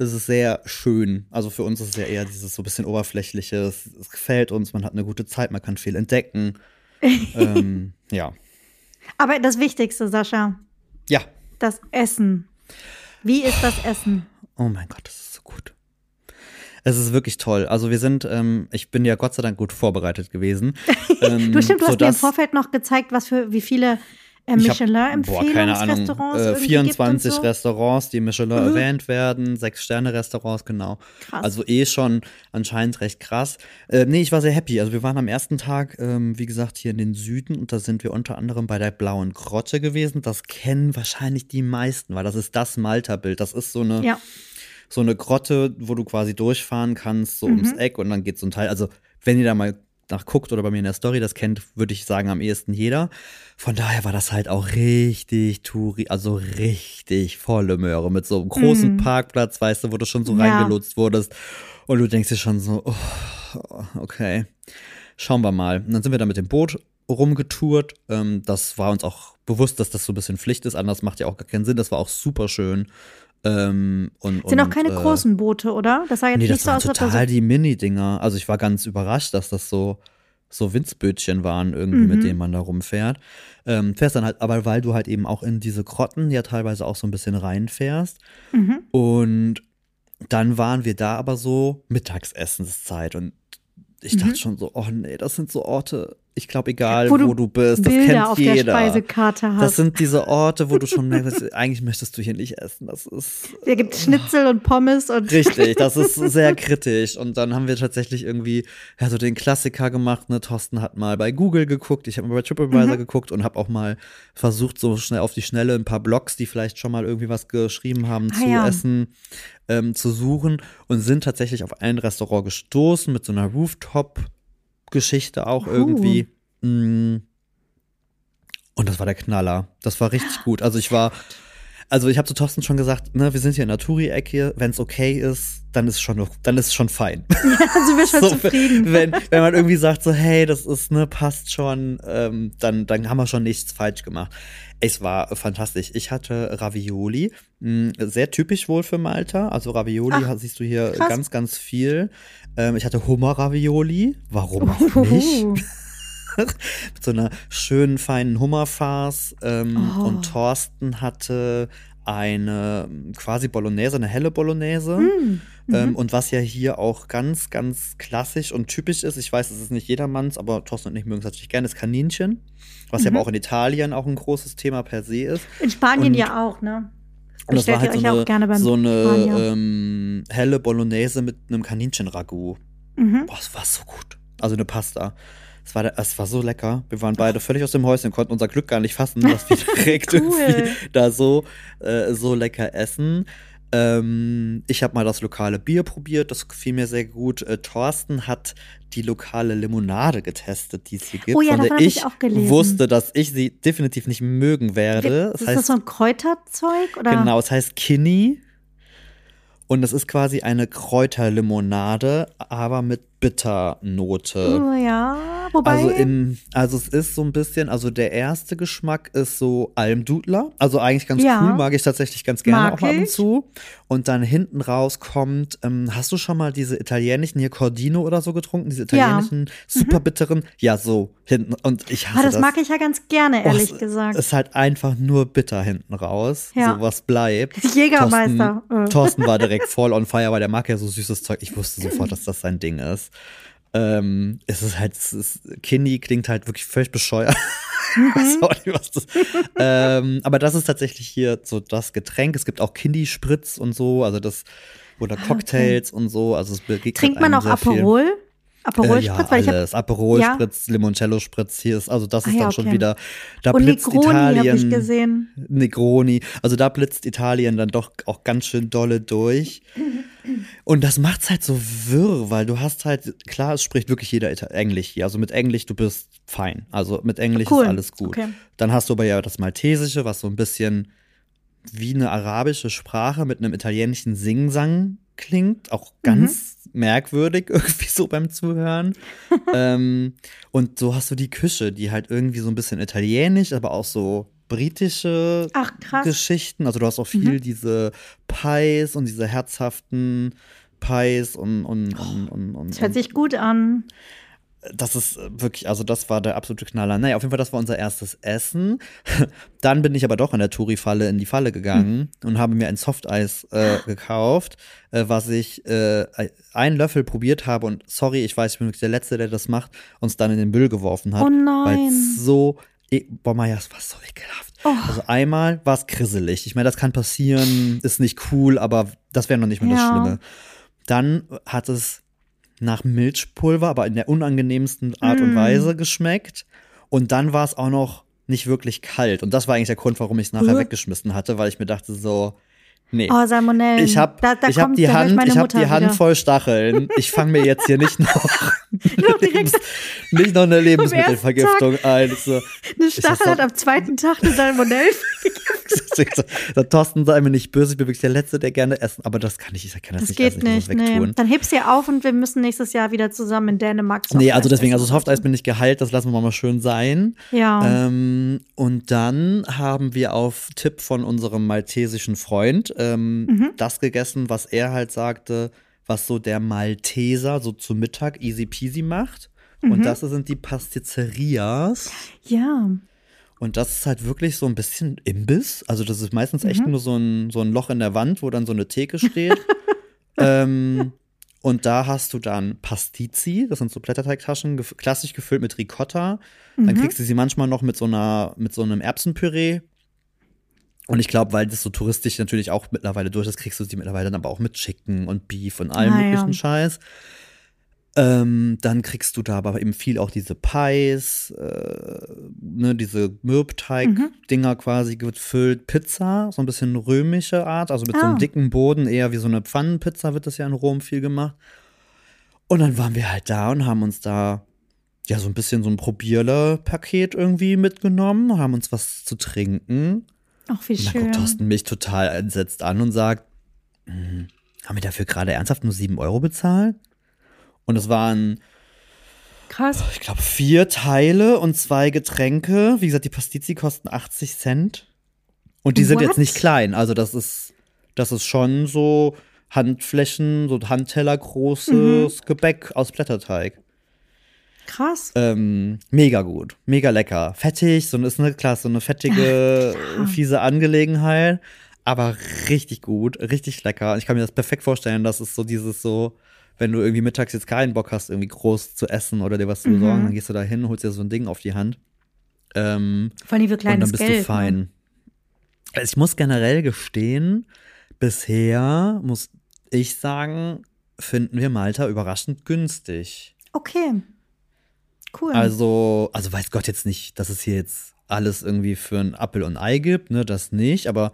es ist sehr schön. Also für uns ist es ja eher dieses so ein bisschen oberflächliche. Es, es gefällt uns, man hat eine gute Zeit, man kann viel entdecken. ähm, ja. Aber das Wichtigste, Sascha. Ja. Das Essen. Wie ist das Essen? Oh mein Gott, das ist so gut. Es ist wirklich toll. Also wir sind, ähm, ich bin ja Gott sei Dank gut vorbereitet gewesen. Ähm, du stimmt, du hast mir im Vorfeld noch gezeigt, was für wie viele äh, Michelin-Empfehlungsrestaurants. Äh, 24 so. Restaurants, die Michelin mhm. erwähnt werden, sechs Sterne-Restaurants, genau. Krass. Also eh schon anscheinend recht krass. Äh, nee, ich war sehr happy. Also wir waren am ersten Tag, ähm, wie gesagt, hier in den Süden und da sind wir unter anderem bei der Blauen Grotte gewesen. Das kennen wahrscheinlich die meisten, weil das ist das Malta-Bild. Das ist so eine. Ja so eine Grotte, wo du quasi durchfahren kannst, so mhm. ums Eck und dann geht so ein Teil. Also, wenn ihr da mal nachguckt oder bei mir in der Story das kennt, würde ich sagen, am ehesten jeder. Von daher war das halt auch richtig Touri, also richtig volle Möhre mit so einem großen mhm. Parkplatz, weißt du, wo du schon so ja. reingelotst wurdest. Und du denkst dir schon so, oh, okay, schauen wir mal. Und dann sind wir da mit dem Boot rumgetourt. Ähm, das war uns auch bewusst, dass das so ein bisschen Pflicht ist. Anders macht ja auch gar keinen Sinn. Das war auch super schön. Ähm, und, Sind auch keine äh, großen Boote, oder? Das sah jetzt nee, nicht so aus, als total die Mini-Dinger. Also ich war ganz überrascht, dass das so so Winzbötchen waren irgendwie, mhm. mit denen man da rumfährt. Ähm, fährst dann halt, aber weil du halt eben auch in diese Grotten ja teilweise auch so ein bisschen reinfährst. Mhm. Und dann waren wir da aber so Mittagsessenszeit und ich dachte mhm. schon so, oh nee, das sind so Orte, ich glaube, egal wo du, wo du bist, das kennt auf jeder. Der Speisekarte hast. Das sind diese Orte, wo du schon merkst, eigentlich möchtest du hier nicht essen. Das ist. Hier gibt Schnitzel und Pommes und. Richtig, das ist sehr kritisch. Und dann haben wir tatsächlich irgendwie ja, so den Klassiker gemacht. Ne? Thorsten hat mal bei Google geguckt, ich habe mal bei TripAdvisor mhm. geguckt und habe auch mal versucht, so schnell auf die Schnelle ein paar Blogs, die vielleicht schon mal irgendwie was geschrieben haben, ah, zu ja. essen, ähm, zu suchen und sind tatsächlich auf ein Restaurant gestoßen mit so einer Rooftop- Geschichte auch uh. irgendwie. Mm. Und das war der Knaller. Das war richtig gut. Also ich war, also ich habe zu Thorsten schon gesagt, ne, wir sind hier in der Touri-Ecke, wenn es okay ist, dann ist schon dann ist schon fein. Ja, sind wir schon so, zufrieden. Wenn, wenn man irgendwie sagt so, hey, das ist ne, passt schon, ähm, dann dann haben wir schon nichts falsch gemacht. Es war fantastisch. Ich hatte Ravioli, mh, mm, sehr typisch wohl für Malta. Also Ravioli Ach, siehst du hier krass. ganz ganz viel. Ähm, ich hatte Hummer-Ravioli. Warum auch nicht? Mit so einer schönen, feinen Hummerfarce. Ähm, oh. Und Thorsten hatte eine quasi Bolognese, eine helle Bolognese. Mm. Mhm. Ähm, und was ja hier auch ganz, ganz klassisch und typisch ist, ich weiß, es ist nicht jedermanns, aber Thorsten und ich mögen es natürlich gerne, ist Kaninchen. Was ja Mhm. aber auch in Italien auch ein großes Thema per se ist. In Spanien Und- ja auch, ne? Und das war Bestellt halt ihr so euch eine, auch gerne beim so eine ähm, helle Bolognese mit einem Kaninchen-Ragout. Mhm. Boah, es war so gut. Also eine Pasta. Es war, es war so lecker. Wir waren beide völlig aus dem Häuschen, konnten unser Glück gar nicht fassen, dass wir direkt Cool. irgendwie da so, äh, so lecker essen. Ähm, ich habe mal das lokale Bier probiert, das gefiel mir sehr gut. Äh, Thorsten hat die lokale Limonade getestet, die es hier gibt, Oh ja, von der ich ich auch gelesen. wusste, dass ich sie definitiv nicht mögen werde. ist das so ein Kräuterzeug? Oder? Genau, es heißt Kinney. Und es ist quasi eine Kräuterlimonade, aber mit Bitternote. Oh, ja, wobei. Also in, also es ist so ein bisschen, also der erste Geschmack ist so Almdudler. Also eigentlich ganz Ja. cool, mag ich tatsächlich ganz gerne Mag auch ab und zu. Und dann hinten raus kommt, ähm, hast du schon mal diese italienischen hier Cordino oder so getrunken? Diese italienischen super bitteren? Ja, so hinten. Und ich hasse ah, das, das. mag ich ja ganz gerne, ehrlich Oh, es gesagt. ist halt einfach nur bitter hinten raus. Ja. So was bleibt. Jägermeister. Thorsten, Äh. Thorsten war direkt voll on fire, weil der mag ja so süßes Zeug. Ich wusste sofort, dass das sein Ding ist. Ähm, es ist halt, es ist, Kinney klingt halt wirklich völlig bescheuert. Ich weiß auch nicht, was das. ähm, aber das ist tatsächlich hier so das Getränk. Es gibt auch Kinney-Spritz und so, also das, oder Cocktails und so. Also es begegnet Ah, Trinkt man auch viel. Aperol? Aperol Äh, ja, Spritz? Weil ich hab, alles. Aperol Ja? Spritz, Limoncello Spritz, hier ist, also das Ah ist ja, dann schon okay. wieder, da und blitzt Negroni habe ich Italien, gesehen. Negroni, also da blitzt Italien dann doch auch ganz schön dolle durch. Und das macht's halt so wirr, weil du hast halt, klar, es spricht wirklich jeder Englisch hier. Also mit Englisch, du bist fein. Also mit Englisch Cool. ist alles gut. Okay. Dann hast du aber ja das Maltesische, was so ein bisschen wie eine arabische Sprache mit einem italienischen Singsang klingt. Auch ganz merkwürdig irgendwie so beim Zuhören. ähm, und so hast du die Küche, die halt irgendwie so ein bisschen italienisch, aber auch so britische Ach. Geschichten. Also du hast auch viel diese Pies und diese herzhaften Pies und, und, und, und, und, Das hört sich gut an. das ist wirklich, also das war der absolute Knaller. Naja, auf jeden Fall, das war unser erstes Essen. Dann bin ich aber doch in der Touri-Falle in die Falle gegangen und habe mir ein Softeis äh, gekauft, äh, was ich äh, einen Löffel probiert habe und sorry, ich weiß, ich bin wirklich der Letzte, der das macht, uns dann in den Müll geworfen hat. Oh nein. Weil es so, e boah, Maja, es war so ekelhaft. Oh. Also einmal war es grisselig. Ich meine, das kann passieren, ist nicht cool, aber das wäre noch nicht mal das Ja. Schlimme. Dann hat es nach Milchpulver, aber in der unangenehmsten Art Mm. und Weise geschmeckt. Und dann war es auch noch nicht wirklich kalt. Und das war eigentlich der Grund, warum ich es nachher Äh. weggeschmissen hatte, weil ich mir dachte so, nee. Oh, Salmonellen. Ich habe da, da ich hab die da Hand, ich hab die Hand voll Stacheln. Ich fange mir jetzt hier nicht noch, Noch direkt nicht noch eine Lebensmittelvergiftung ein. So, eine Stachel hat am zweiten Tag eine Salmonellen. so, Thorsten, sei mir nicht böse, ich bin wirklich der Letzte, der gerne essen. Aber das kann ich, ich kann das, Das nicht geht essen, nicht. Nee. Dann hebst du auf und wir müssen nächstes Jahr wieder zusammen in Dänemark. Nee, also Softeis deswegen, also. Softeis bin ich geheilt, das lassen wir mal schön sein. Ja. Ähm, und dann haben wir auf Tipp von unserem maltesischen Freund ähm, Mhm. das gegessen, was er halt sagte, was so der Malteser so zu Mittag easy peasy macht. Mhm. Und das sind die Pastizzerias. ja. Und das ist halt wirklich so ein bisschen Imbiss. Also das ist meistens Mhm. echt nur so ein, so ein Loch in der Wand, wo dann so eine Theke steht. ähm, und da hast du dann Pastizi, das sind so Blätterteigtaschen, gef klassisch gefüllt mit Ricotta. Mhm. Dann kriegst du sie manchmal noch mit so einer, mit so einem Erbsenpüree. Und ich glaube, weil das so touristisch natürlich auch mittlerweile durch ist, kriegst du sie mittlerweile dann aber auch mit Chicken und Beef und allem Ah, ja. möglichen Scheiß. Ähm, dann kriegst du da aber eben viel auch diese Pies, äh, ne, diese Mürbteig-Dinger quasi gefüllt. Pizza, so ein bisschen römische Art, also mit so einem Ah. dicken Boden, eher wie so eine Pfannenpizza wird das ja in Rom viel gemacht. Und dann waren wir halt da und haben uns da ja so ein bisschen so ein Probierle-Paket irgendwie mitgenommen, haben uns was zu trinken. Ach, wie Und dann schön. guckt Thorsten mich total entsetzt an und sagt, "Hm, haben wir dafür gerade ernsthaft nur 7 Euro bezahlt? Und es waren, Krass. ich glaube, vier Teile und zwei Getränke. Wie gesagt, die Pastizi kosten 80 Cent. Und die sind What? jetzt nicht klein. Also das ist, das ist schon so Handflächen, so Handteller großes Mhm. Gebäck aus Blätterteig. Krass. Ähm, mega gut, mega lecker. Fettig, so ist eine, klar, so eine fettige, Ja. fiese Angelegenheit. aber richtig gut, richtig lecker. Ich kann mir das perfekt vorstellen, dass es so dieses so, wenn du irgendwie mittags jetzt keinen Bock hast, irgendwie groß zu essen oder dir was zu besorgen, Mhm. dann gehst du da hin, holst dir so ein Ding auf die Hand. Ähm, Vor allem für und kleines dann bist Geld. du fein. Ne? Also ich muss generell gestehen, bisher muss ich sagen, finden wir Malta überraschend günstig. Okay. Cool. Also, also weiß Gott jetzt nicht, dass es hier jetzt alles irgendwie für ein Appel und Ei gibt, ne, das nicht, aber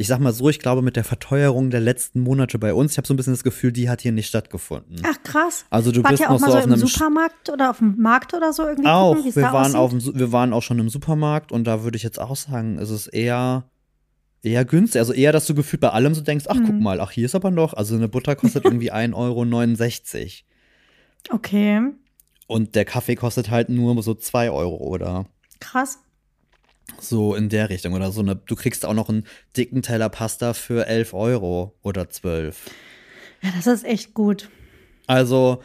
ich sag mal so, ich glaube mit der Verteuerung der letzten Monate bei uns, ich habe so ein bisschen das Gefühl, die hat hier nicht stattgefunden. Ach krass. Also du Wart bist ihr auch noch mal so so auf einem Supermarkt oder auf dem Markt oder so irgendwie auch, gucken, wir waren auf dem, wir waren auch schon im Supermarkt und da würde ich jetzt auch sagen, es ist eher eher günstig, also eher, dass du gefühlt bei allem so denkst, ach guck Mhm. mal, ach hier ist aber noch, also eine Butter kostet irgendwie 1,69 Euro Okay, und der Kaffee kostet halt nur so 2 Euro oder krass. so in der Richtung oder so eine, du kriegst auch noch einen dicken Teller Pasta für 11 Euro oder 12. Ja, das ist echt gut. Also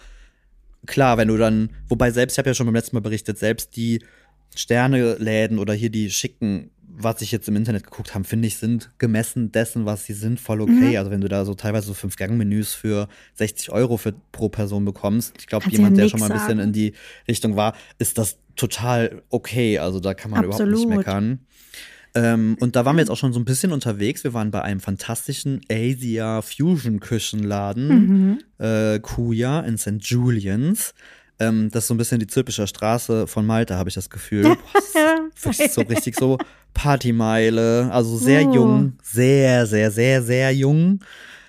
klar, wenn du dann, wobei selbst, ich habe ja schon beim letzten Mal berichtet, selbst die Sterneläden oder hier die schicken, was ich jetzt im Internet geguckt habe, finde ich, sind gemessen dessen, was sie sind, voll okay. Mhm. Also wenn du da so teilweise so Fünf-Gang-Menüs für 60 Euro für, pro Person bekommst, ich glaube, jemand, ja der schon mal ein bisschen sagen. in die Richtung war, ist das total okay. Also da kann man überhaupt nicht Absolut. meckern. Ähm, und da waren wir jetzt auch schon so ein bisschen unterwegs. Wir waren bei einem fantastischen Asia Fusion Küchenladen, Mhm. äh, Kuya in St. Julians. Ähm, das ist so ein bisschen die Zülpischer Straße von Malta, habe ich das Gefühl. Boah, das ist so richtig so Partymeile. Also sehr Oh. jung, sehr, sehr, sehr, sehr jung.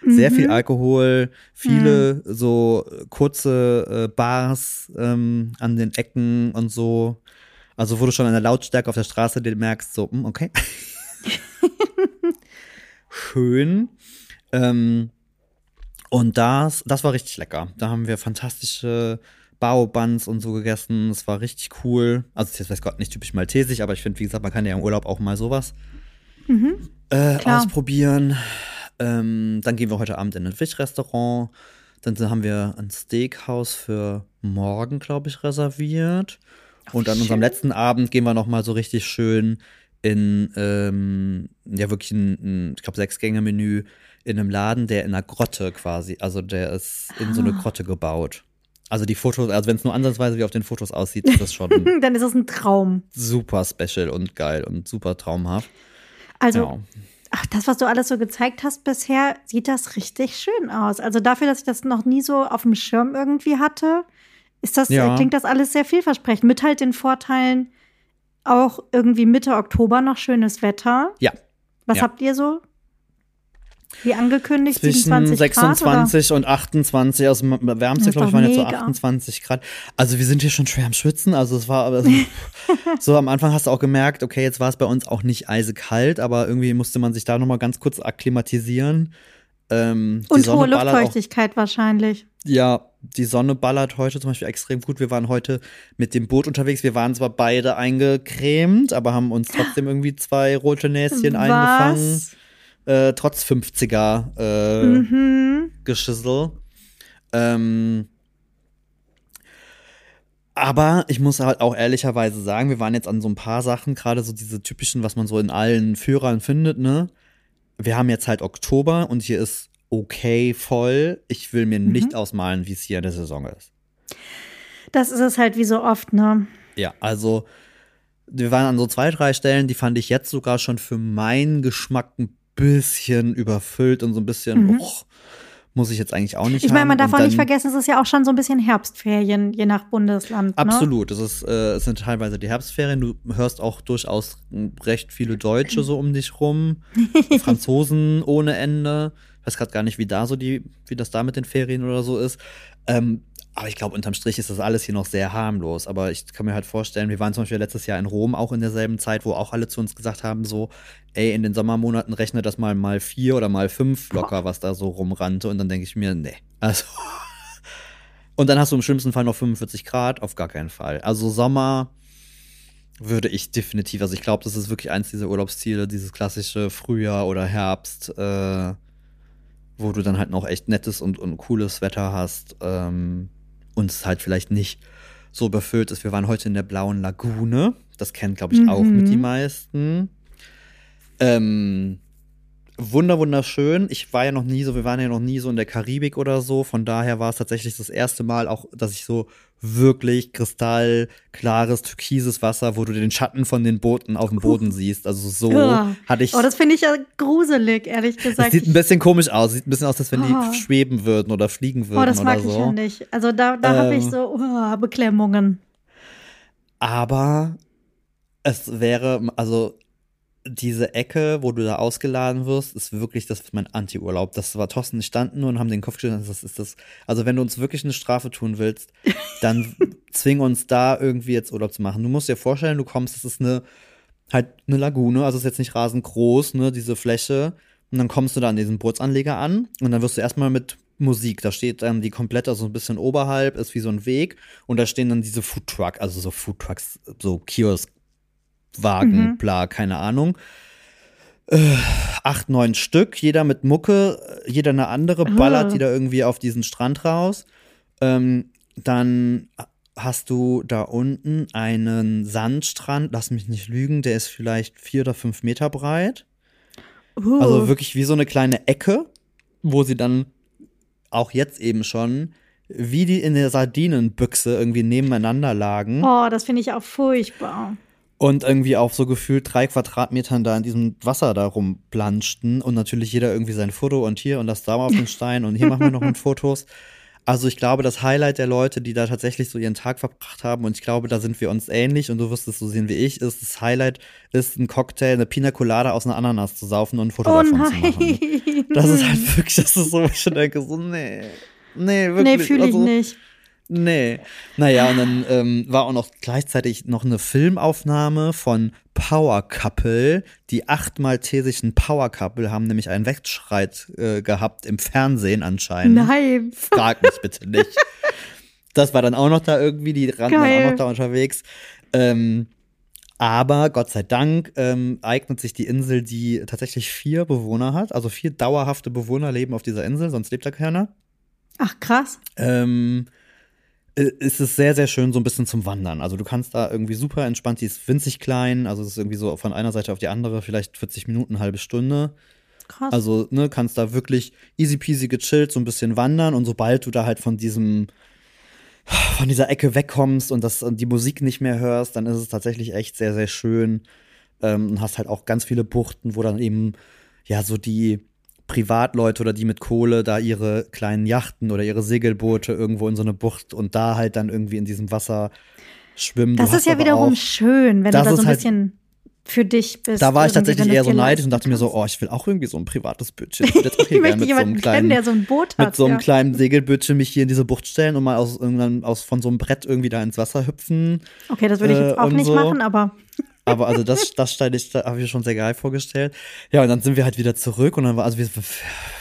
Sehr viel Mhm. Alkohol, viele so kurze äh, Bars ähm, an den Ecken und so. Also wo du schon an der Lautstärke auf der Straße dir merkst, so, hm, okay. Schön. Ähm, und das, das war richtig lecker. Da haben wir fantastische Bao-Buns und so gegessen. Das war richtig cool. Also ist jetzt weiß Gott nicht typisch maltesisch, aber ich finde, wie gesagt, man kann ja im Urlaub auch mal sowas Mhm. äh, ausprobieren. Ähm, dann gehen wir heute Abend in ein Fischrestaurant. Dann haben wir ein Steakhouse für morgen, glaube ich, reserviert. Und an unserem letzten Abend gehen wir noch mal so richtig schön in, ähm, ja wirklich ein, ein ich glaube, Sechs-Gänge-Menü in einem Laden, der in einer Grotte quasi, also der ist in so eine Ah. Grotte gebaut. Also die Fotos, also wenn es nur ansatzweise wie auf den Fotos aussieht, ist das schon Dann ist es ein Traum. super special und geil und super traumhaft. Also, ja. ach, das, was du alles so gezeigt hast bisher, sieht das richtig schön aus. Also dafür, dass ich das noch nie so auf dem Schirm irgendwie hatte, ist das, Ja. äh, klingt das alles sehr vielversprechend. Mit halt den Vorteilen auch irgendwie Mitte Oktober noch schönes Wetter. Ja. Was Ja. habt ihr so? Wie angekündigt, Zwischen 27 Grad, 26 und 28, also wärmste, glaube ich, waren jetzt so mega. 28 Grad. Also wir sind hier schon schwer am Schwitzen. Also es war, also, so am Anfang hast du auch gemerkt, okay, jetzt war es bei uns auch nicht eisekalt, aber irgendwie musste man sich da nochmal ganz kurz akklimatisieren. Ähm, Und hohe ballert auch, Luftfeuchtigkeit wahrscheinlich. ja, die Sonne ballert heute zum Beispiel extrem gut. Wir waren heute mit dem Boot unterwegs. Wir waren zwar beide eingecremt, aber haben uns trotzdem irgendwie zwei rote Näschen eingefangen. Äh, trotz 50er äh, Mhm. Geschissel. Ähm, aber ich muss halt auch ehrlicherweise sagen, wir waren jetzt an so ein paar Sachen, gerade so diese typischen, was man so in allen Führern findet, ne? Wir haben jetzt halt Oktober und hier ist okay voll. Ich will mir nicht ausmalen, wie es hier in der Saison ist. Das ist es halt wie so oft, ne? Ja, also wir waren an so zwei, drei Stellen, die fand ich jetzt sogar schon für meinen Geschmack ein bisschen überfüllt und so ein bisschen, Mhm. och, muss ich jetzt eigentlich auch nicht Ich meine, man darf auch nicht vergessen, es ist ja auch schon so ein bisschen Herbstferien, je nach Bundesland. Ne? Absolut, es, ist, äh, es sind teilweise die Herbstferien. Du hörst auch durchaus recht viele Deutsche so um dich rum, Franzosen ohne Ende. Ich weiß gerade gar nicht, wie da so die, wie das da mit den Ferien oder so ist. Ähm, aber ich glaube, unterm Strich ist das alles hier noch sehr harmlos. Aber ich kann mir halt vorstellen, wir waren zum Beispiel letztes Jahr in Rom auch in derselben Zeit, wo auch alle zu uns gesagt haben, so, ey, in den Sommermonaten rechne das mal mal vier oder mal fünf locker, was da so rumrannte. Und dann denke ich mir, nee, also und dann hast du im schlimmsten Fall noch 45 Grad, auf gar keinen Fall. Also Sommer würde ich definitiv, also ich glaube, das ist wirklich eins dieser Urlaubsziele, dieses klassische Frühjahr oder Herbst, äh, wo du dann halt noch echt nettes und, und cooles Wetter hast ähm, und es halt vielleicht nicht so befüllt ist. Wir waren heute in der Blauen Lagune, das kennen, glaube ich, auch Mhm. mit die meisten. Ähm, wunder wunderschön. Ich war ja noch nie so, wir waren ja noch nie so in der Karibik oder so. Von daher war es tatsächlich das erste Mal auch, dass ich so wirklich kristallklares, türkises Wasser, wo du den Schatten von den Booten auf dem Boden siehst. Also so Ja. hatte ich. Oh, das finde ich ja gruselig, ehrlich gesagt. sieht ein bisschen komisch aus. Sieht ein bisschen aus, als wenn Oh. die schweben würden oder fliegen würden oh, das mag oder ich so. ja nicht. Also da, da habe ich Ähm. so oh, Beklemmungen. Aber es wäre, also diese Ecke, wo du da ausgeladen wirst, ist wirklich das ist mein Anti-Urlaub. Das war Thorsten, standen nur und haben den Kopf geschüttelt. Das ist das. Also wenn du uns wirklich eine Strafe tun willst, dann zwing uns da irgendwie jetzt Urlaub zu machen. Du musst dir vorstellen, du kommst, das ist eine halt eine Lagune, also ist jetzt nicht rasend groß, ne, diese Fläche. Und dann kommst du da an diesen Bootsanleger an und dann wirst du erstmal mit Musik, da steht dann die komplett, also ein bisschen oberhalb, ist wie so ein Weg und da stehen dann diese Foodtruck, also so Foodtrucks, so Kioskwagen, Mhm. bla, keine Ahnung. Äh, acht, neun Stück, jeder mit Mucke, jeder eine andere, ballert Ah. die da irgendwie auf diesen Strand raus. Ähm, dann hast du da unten einen Sandstrand, lass mich nicht lügen, der ist vielleicht vier oder fünf Meter breit. Uh. Also wirklich wie so eine kleine Ecke, wo sie dann auch jetzt eben schon wie die in der Sardinenbüchse irgendwie nebeneinander lagen oh, das finde ich auch furchtbar. Und irgendwie auf so gefühlt drei Quadratmetern da in diesem Wasser da rumplanschten und natürlich jeder irgendwie sein Foto und hier und das da mal auf den Stein und hier machen wir noch mit Fotos. Also ich glaube, das Highlight der Leute, die da tatsächlich so ihren Tag verbracht haben und ich glaube, da sind wir uns ähnlich und du wirst es so sehen wie ich, ist das Highlight ist ein Cocktail, eine Pina Colada aus einer Ananas zu saufen und ein Foto Oh davon zu machen. nein. Das ist halt wirklich, das ist so, ich schon denke, so, nee. Nee, wirklich. nee, fühle ich also, nicht. Nee. Naja, und dann ähm, war auch noch gleichzeitig noch eine Filmaufnahme von Power Couple. Die acht maltesischen Power Couple haben nämlich einen Wettstreit äh, gehabt im Fernsehen anscheinend. Nein. Frag mich bitte nicht. Das war dann auch noch da irgendwie, die rannten auch noch da unterwegs. Ähm, aber Gott sei Dank ähm, eignet sich die Insel, die tatsächlich vier Bewohner hat. Also vier dauerhafte Bewohner leben auf dieser Insel, sonst lebt da keiner. Ach, krass. Ähm, äh, ist es sehr, sehr schön so ein bisschen zum Wandern. Also du kannst da irgendwie super entspannt, die ist winzig klein, also es ist irgendwie so von einer Seite auf die andere, vielleicht 40 Minuten, halbe Stunde. Krass. Also, ne, kannst da wirklich easy peasy gechillt so ein bisschen wandern und sobald du da halt von diesem, von dieser Ecke wegkommst und das und die Musik nicht mehr hörst, dann ist es tatsächlich echt sehr, sehr schön. Ähm, und hast halt auch ganz viele Buchten, wo dann eben, ja, so die Privatleute oder die mit Kohle da ihre kleinen Yachten oder ihre Segelboote irgendwo in so eine Bucht und da halt dann irgendwie in diesem Wasser schwimmen. das Du ist ja wiederum auch, schön, wenn du da so ein halt- bisschen für dich bist. Da war ich tatsächlich eher so neidisch und dachte mir so, oh, ich will auch irgendwie so ein privates Bötchen. Ich auch ich gerne möchte mit so einem jemanden kennen, kleinen, der so ein Boot hat. mit so einem ja. kleinen Segelbötchen mich hier in diese Bucht stellen und mal aus irgendwann aus von so einem Brett irgendwie da ins Wasser hüpfen. Okay, das würde ich äh, jetzt auch und nicht so. machen, aber Aber also das, das stelle ich, da habe ich mir schon sehr geil vorgestellt. Ja, und dann sind wir halt wieder zurück und dann war, also wir, wir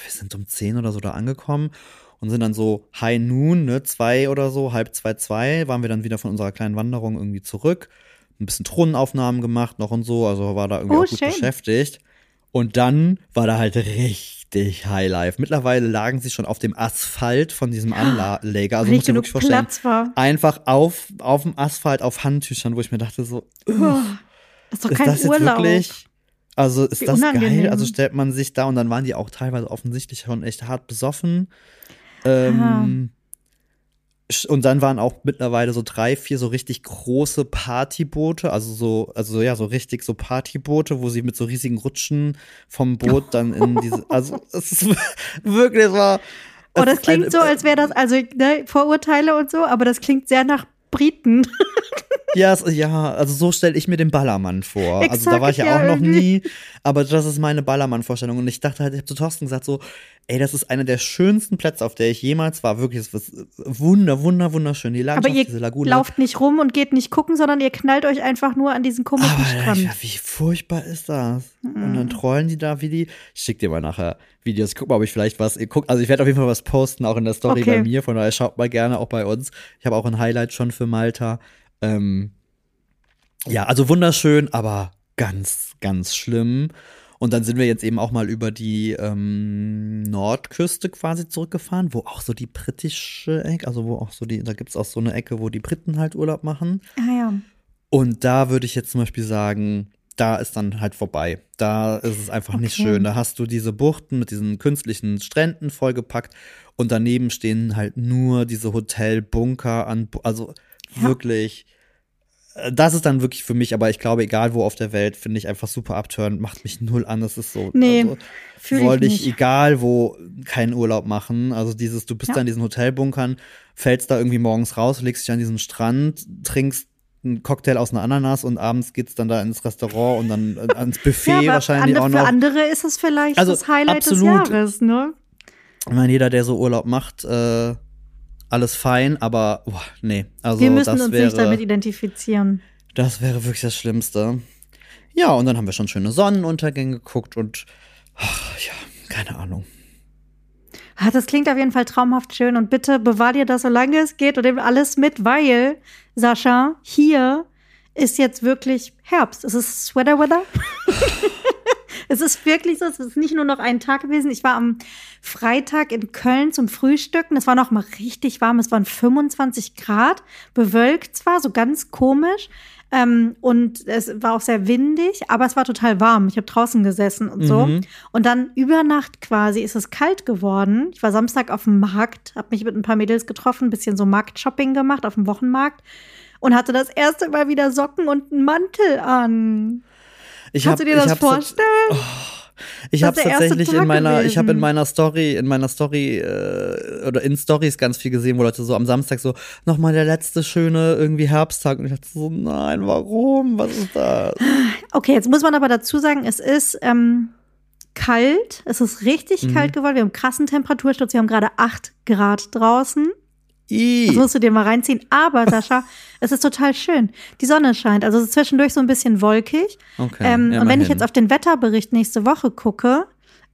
sind um 10 oder so da angekommen und sind dann so High Noon, ne, zwei oder so, halb zwei, zwei, waren wir dann wieder von unserer kleinen Wanderung irgendwie zurück. Ein bisschen Thronenaufnahmen gemacht noch und so, also war da irgendwie Oh, auch gut schön. beschäftigt. Und dann war da halt richtig Highlife. Mittlerweile lagen sie schon auf dem Asphalt von diesem Anleger. Also du dir genug wirklich vorstellen, einfach auf, auf dem Asphalt auf Handtüchern, wo ich mir dachte so, Oh, ist doch ist kein das jetzt Urlaub. wirklich? Also ist Wie das unangenehm. geil? Also stellt man sich da und dann waren die auch teilweise offensichtlich schon echt hart besoffen. Ähm, und dann waren auch mittlerweile so drei, vier so richtig große Partyboote, also so, also ja, so richtig so Partyboote, wo sie mit so riesigen Rutschen vom Boot dann in diese, also es ist wirklich, war. Oh, das ist klingt so, als wäre das, also ne, Vorurteile und so, aber das klingt sehr nach Briten. Ja, ja, also so stelle ich mir den Ballermann vor. also da war ich ja, Exakt, auch ja, noch nie, aber das ist meine Ballermann-Vorstellung. Und ich dachte halt, ich habe zu Thorsten gesagt so, ey, das ist einer der schönsten Plätze, auf der ich jemals war. Wirklich, es ist wunder, wunder, wunderschön. Die Aber Landschaft, ihr diese Lagune. lauft nicht rum und geht nicht gucken, sondern ihr knallt euch einfach nur an diesen komischen aber Strand. ja, wie furchtbar ist das? Und Mhm. dann trollen die da wie die. Ich schick dir mal nachher Videos. Ich guck mal, ob ich vielleicht was. Ihr guckt, also ich werde auf jeden Fall was posten, auch in der Story Okay. bei mir. Von daher schaut mal gerne auch bei uns. Ich habe auch ein Highlight schon für Malta. Ähm, ja, also wunderschön, aber ganz, ganz schlimm. Und dann sind wir jetzt eben auch mal über die ähm, Nordküste quasi zurückgefahren, wo auch so die britische Ecke, also wo auch so die, da gibt's auch so eine Ecke, wo die Briten halt Urlaub machen. Ah ja. Und da würde ich jetzt zum Beispiel sagen, da ist dann halt vorbei. Da ist es einfach nicht Okay. schön. Da hast du diese Buchten mit diesen künstlichen Stränden vollgepackt und daneben stehen halt nur diese Hotelbunker an, also Ja. wirklich. äh, Das ist dann wirklich für mich, aber ich glaube, egal wo auf der Welt, finde ich einfach super abturn, macht mich null an. Das ist so. Nee, also, ich wollte ich, nicht. egal wo, keinen Urlaub machen. Also dieses, du bist Ja. da in diesen Hotelbunkern, fällst da irgendwie morgens raus, legst dich an diesen Strand, trinkst einen Cocktail aus einer Ananas und abends geht's dann da ins Restaurant und dann äh, ans Buffet Ja, wahrscheinlich ande- auch Für noch. andere ist es vielleicht Also, das Highlight absolut. des Jahres, ne? Ich meine, jeder, der so Urlaub macht, äh, alles fein, aber boah, nee. Also Wir müssen uns wäre, nicht damit identifizieren. Das wäre wirklich das Schlimmste. Ja, und dann haben wir schon schöne Sonnenuntergänge geguckt und ach, ja, keine Ahnung. Ah, Das klingt auf jeden Fall traumhaft schön und bitte bewahr dir das, solange es geht und nimm alles mit, weil, Sascha, hier ist jetzt wirklich Herbst. Es ist Sweater Weather. es ist wirklich so, es ist nicht nur noch ein Tag gewesen. Ich war am Freitag in Köln zum Frühstücken. Es war noch mal richtig warm. Es waren 25 Grad, bewölkt zwar, so ganz komisch. Ähm, und es war auch sehr windig, aber es war total warm. Ich habe draußen gesessen und so. Mhm. Und dann über Nacht quasi ist es kalt geworden. Ich war Samstag auf dem Markt, habe mich mit ein paar Mädels getroffen, ein bisschen so Marktshopping gemacht auf dem Wochenmarkt und hatte das erste Mal wieder Socken und einen Mantel an. Ich Kannst hab- du dir das vorstellen? Ich habe tatsächlich in meiner, ich habe in gewesen. meiner Story, in meiner Story äh, oder in Stories ganz viel gesehen, wo Leute so am Samstag so nochmal der letzte schöne irgendwie Herbsttag und ich dachte so, nein, warum? Was ist das? Okay, jetzt muss man aber dazu sagen, es ist ähm, kalt. Es ist richtig Mhm. kalt geworden. Wir haben krassen Temperatursturz. Wir haben gerade 8 Grad draußen. I. Das musst du dir mal reinziehen. Aber, Sascha, es ist total schön. Die Sonne scheint. Also es ist zwischendurch so ein bisschen wolkig. Okay, ähm, und wenn ich jetzt auf den Wetterbericht nächste Woche gucke,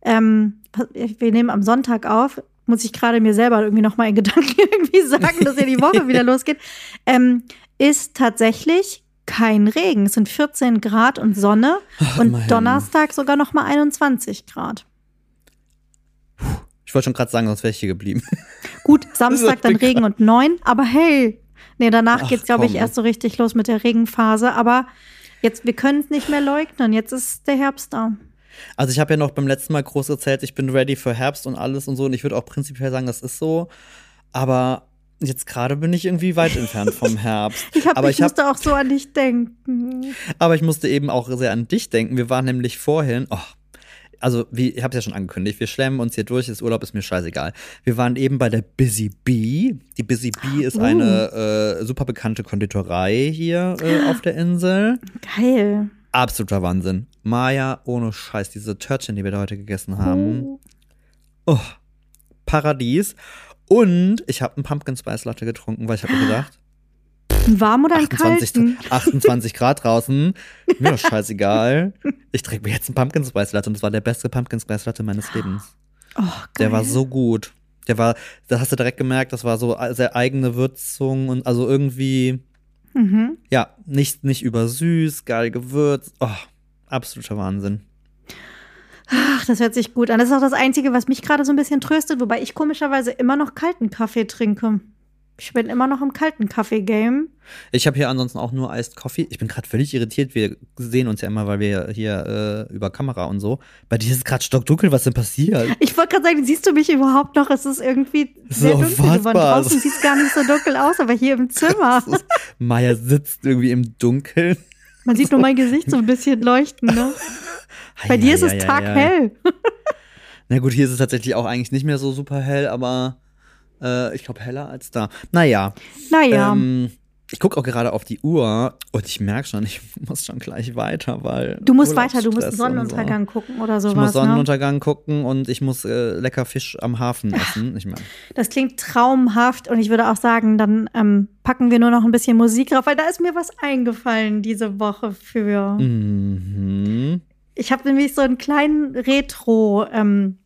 ähm, wir nehmen am Sonntag auf, muss ich gerade mir selber irgendwie noch mal in Gedanken irgendwie sagen, dass ja die Woche wieder losgeht, ähm, ist tatsächlich kein Regen. Es sind 14 Grad und Sonne und immerhin. Donnerstag sogar noch mal 21 Grad. Ich wollte schon gerade sagen, sonst wäre ich hier geblieben. Gut, Samstag dann Regen und 9, aber hey, nee, danach Ach, geht's glaube ich erst so richtig los mit der Regenphase, aber jetzt wir können es nicht mehr leugnen. Jetzt ist der Herbst da. Also ich habe ja noch beim letzten Mal groß erzählt, ich bin ready für Herbst und alles und so. Und ich würde auch prinzipiell sagen, das ist so. Aber jetzt gerade bin ich irgendwie weit entfernt vom Herbst. Ich, hab, aber ich, ich hab, musste auch so an dich denken. aber ich musste eben auch sehr an dich denken. Wir waren nämlich vorhin, oh, also wie, ich habe es ja schon angekündigt, wir schlemmen uns hier durch, das Urlaub ist mir scheißegal. Wir waren eben bei der Busy Bee. Die Busy Bee ist Oh. eine äh, super bekannte Konditorei hier äh, auf der Insel. Geil. Absoluter Wahnsinn. Maya, ohne Scheiß, diese Törtchen, die wir da heute gegessen haben. Oh, Paradies. Und ich habe einen Pumpkin Spice Latte getrunken, weil ich habe mir gedacht, Warm oder einen 28, kalten? 28 Grad draußen, mir doch scheißegal. Ich trinke mir jetzt einen Pumpkin Spice Latte und das war der beste Pumpkin Spice Latte meines Lebens. Oh, geil. Der war so gut. Der war, da hast du direkt gemerkt, das war so sehr eigene Würzung und also irgendwie, Mhm. ja, nicht, nicht übersüß, geil gewürzt. Oh, absoluter Wahnsinn. Ach, das hört sich gut an. Das ist auch das Einzige, was mich gerade so ein bisschen tröstet, wobei ich komischerweise immer noch kalten Kaffee trinke. Ich bin immer noch im kalten Kaffee-Game. Ich habe hier ansonsten auch nur Iced Coffee. Ich bin gerade völlig irritiert. Wir sehen uns ja immer, weil wir hier äh, über Kamera und so. Bei dir ist es gerade stockdunkel. Was denn passiert? Ich wollte gerade sagen, siehst du mich überhaupt noch? Es ist irgendwie sehr so dunkel geworden. Draußen sieht es gar nicht so dunkel aus, aber hier im Zimmer. Ist- Maya sitzt irgendwie im Dunkeln. Man sieht nur mein Gesicht so ein bisschen leuchten, ne? Bei dir ist es taghell. Na gut, hier ist es tatsächlich auch eigentlich nicht mehr so super hell, aber äh, ich glaube heller als da. Naja. Naja. Ähm, ich gucke auch gerade auf die Uhr und ich merke schon, ich muss schon gleich weiter, weil. du musst weiter, du musst Sonnenuntergang gucken oder so. sowas. Ich muss ne? Sonnenuntergang gucken und ich muss äh, lecker Fisch am Hafen essen. Ich meine, Das klingt traumhaft und ich würde auch sagen, dann ähm, packen wir nur noch ein bisschen Musik drauf, weil da ist mir was eingefallen diese Woche für. mhm. Ich habe nämlich so einen kleinen Retro. Ähm,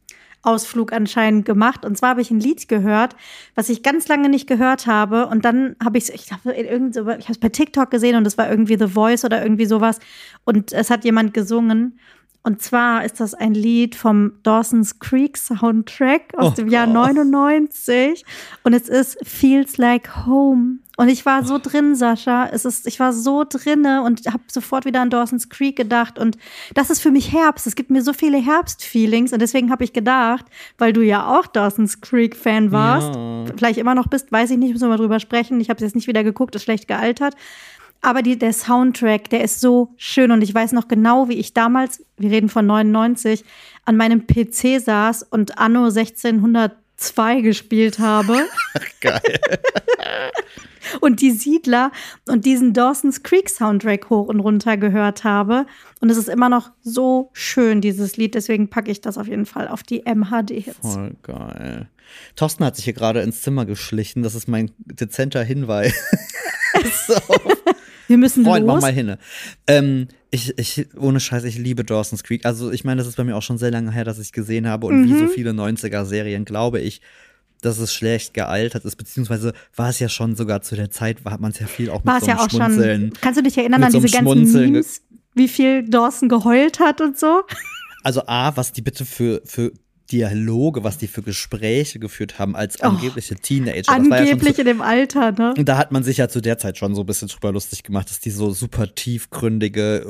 Ausflug anscheinend gemacht. Und zwar habe ich ein Lied gehört, was ich ganz lange nicht gehört habe. Und dann habe ich es, ich glaube, ich habe es bei TikTok gesehen und es war irgendwie The Voice oder irgendwie sowas. Und es hat jemand gesungen. Und zwar ist das ein Lied vom Dawson's Creek Soundtrack aus Oh dem Jahr Gott. 99. Und es ist Feels Like Home. Und ich war so drin, Sascha. Es ist, ich war so drinne und habe sofort wieder an Dawson's Creek gedacht. Und das ist für mich Herbst. Es gibt mir so viele Herbstfeelings. Und deswegen habe ich gedacht, weil du ja auch Dawson's Creek-Fan warst, Ja. vielleicht immer noch bist, weiß ich nicht, müssen wir mal drüber sprechen. Ich habe es jetzt nicht wieder geguckt, ist schlecht gealtert. Aber die, der Soundtrack, der ist so schön und ich weiß noch genau, wie ich damals, wir reden von 99, an meinem PC saß und Anno 1602 gespielt habe Geil. und die Siedler und diesen Dawson's Creek Soundtrack hoch und runter gehört habe. Und es ist immer noch so schön, dieses Lied. Deswegen packe ich das auf jeden Fall auf die MHD-Hits. Voll geil. Thorsten hat sich hier gerade ins Zimmer geschlichen. Das ist mein dezenter Hinweis. so. Wir müssen Freund, mach los. mal hin. Ähm, ich, ich, ohne Scheiß, ich liebe Dawson's Creek. Also, ich meine, das ist bei mir auch schon sehr lange her, dass ich gesehen habe. Und Mhm. wie so viele 90er-Serien glaube ich, dass es schlecht gealtert ist. Beziehungsweise war es ja schon sogar zu der Zeit, hat man es ja viel auch mit War es so ja einem auch schon. Schmunzeln. Kannst du dich erinnern an so diese ganzen Memes? Wie viel Dawson geheult hat und so? Also A, was die bitte für, für Dialoge, was die für Gespräche geführt haben als angebliche Teenager. Das war ja Angeblich zu, in dem Alter, ne? Und da hat man sich ja zu der Zeit schon so ein bisschen drüber lustig gemacht, dass die so super tiefgründige,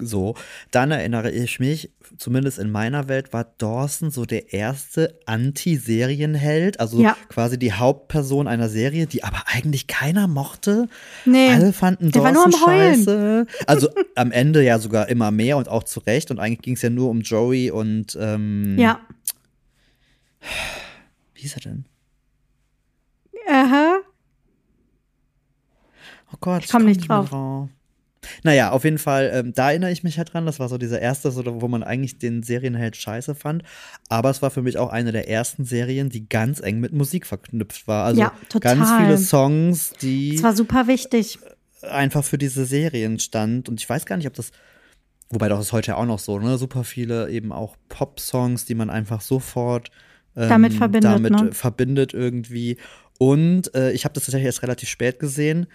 äh, so. Dann erinnere ich mich, zumindest in meiner Welt war Dawson so der erste Anti-Serienheld, also Ja. quasi die Hauptperson einer Serie, die aber eigentlich keiner mochte. Nee, Alle fanden der Dawson nur am Heulen. scheiße. Also am Ende ja sogar immer mehr und auch zu Recht. Und eigentlich ging es ja nur um Joey und ähm, Ja. Wie hieß er denn? Aha. Oh Gott, Ich komm nicht drauf. drauf. Naja, auf jeden Fall, ähm, da erinnere ich mich halt dran. Das war so dieser erste, so, wo man eigentlich den Serienheld scheiße fand. Aber es war für mich auch eine der ersten Serien, die ganz eng mit Musik verknüpft war. Also Ja, total. ganz viele Songs, die Das war super wichtig. einfach für diese Serien stand. Und ich weiß gar nicht, ob das, wobei doch ist heute auch noch so, ne? Super viele eben auch Pop-Songs, die man einfach sofort ähm, Damit verbindet, damit ne? äh, verbindet irgendwie. Und äh, ich habe das tatsächlich erst relativ spät gesehen.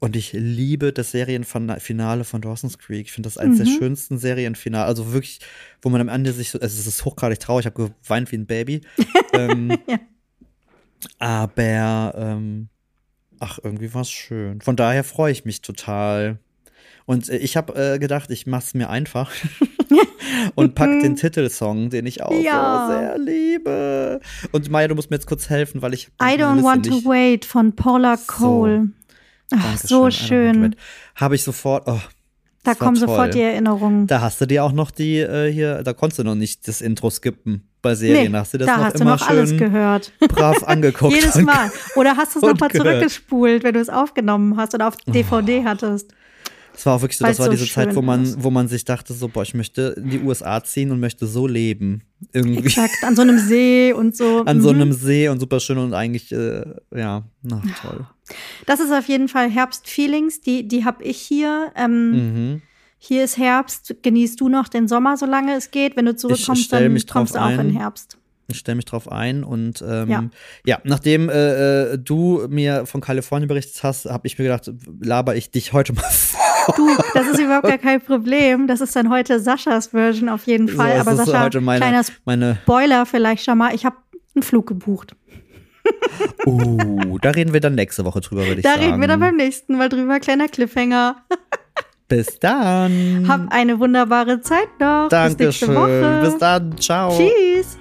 Und ich liebe das Serienfinale von Dawson's Creek. Ich finde das eines der Mhm. schönsten Serienfinale. Also wirklich, wo man am Ende sich so, also es ist hochgradig traurig, ich habe geweint wie ein Baby. ähm, Ja. Aber, ähm, ach, irgendwie war es schön. Von daher freue ich mich total. Und äh, ich habe äh, gedacht, ich mache es mir einfach und pack den Titelsong, den ich auch Ja. so sehr liebe. Und Maya, du musst mir jetzt kurz helfen, weil ich I Don't Want to nicht- Wait von Paula Cole. Ach, so want to schön. Habe ich sofort, oh, Da kommen toll. sofort die Erinnerungen. Da hast du dir auch noch die äh, hier, da konntest du noch nicht das Intro skippen bei Serien. Nee, hast du das da noch hast du immer noch alles gehört. brav angeguckt. Jedes Mal. Oder hast du es nochmal zurückgespult, wenn du es aufgenommen hast oder auf DVD hattest? Das war auch wirklich so, das war so diese Zeit, wo man, ist. wo man sich dachte, so, boah, ich möchte in die USA ziehen und möchte so leben. Irgendwie Exakt, an so einem See und so. an so Mhm. einem See und super schön und eigentlich, äh, ja, na toll. Das ist auf jeden Fall Herbstfeelings, die, die habe ich hier. Ähm, Mhm. Hier ist Herbst, genießt du noch den Sommer, solange es geht. Wenn du zurückkommst, dann mich kommst du auch in ein. Herbst. Ich stelle mich drauf ein und ähm, ja. Ja. nachdem äh, äh, du mir von Kalifornien berichtet hast, habe ich mir gedacht, laber ich dich heute mal vor. Du, das ist überhaupt gar kein Problem. Das ist dann heute Saschas Version auf jeden Fall. so, Aber Sascha, heute meine, kleiner meine Spoiler vielleicht schon mal. Ich habe einen Flug gebucht. uh, da reden wir dann nächste Woche drüber, würde ich Da sagen. reden wir dann beim nächsten Mal drüber. Kleiner Cliffhanger. Bis dann. Hab eine wunderbare Zeit noch. Bis nächste Dankeschön. Woche. Bis dann. Ciao. Tschüss.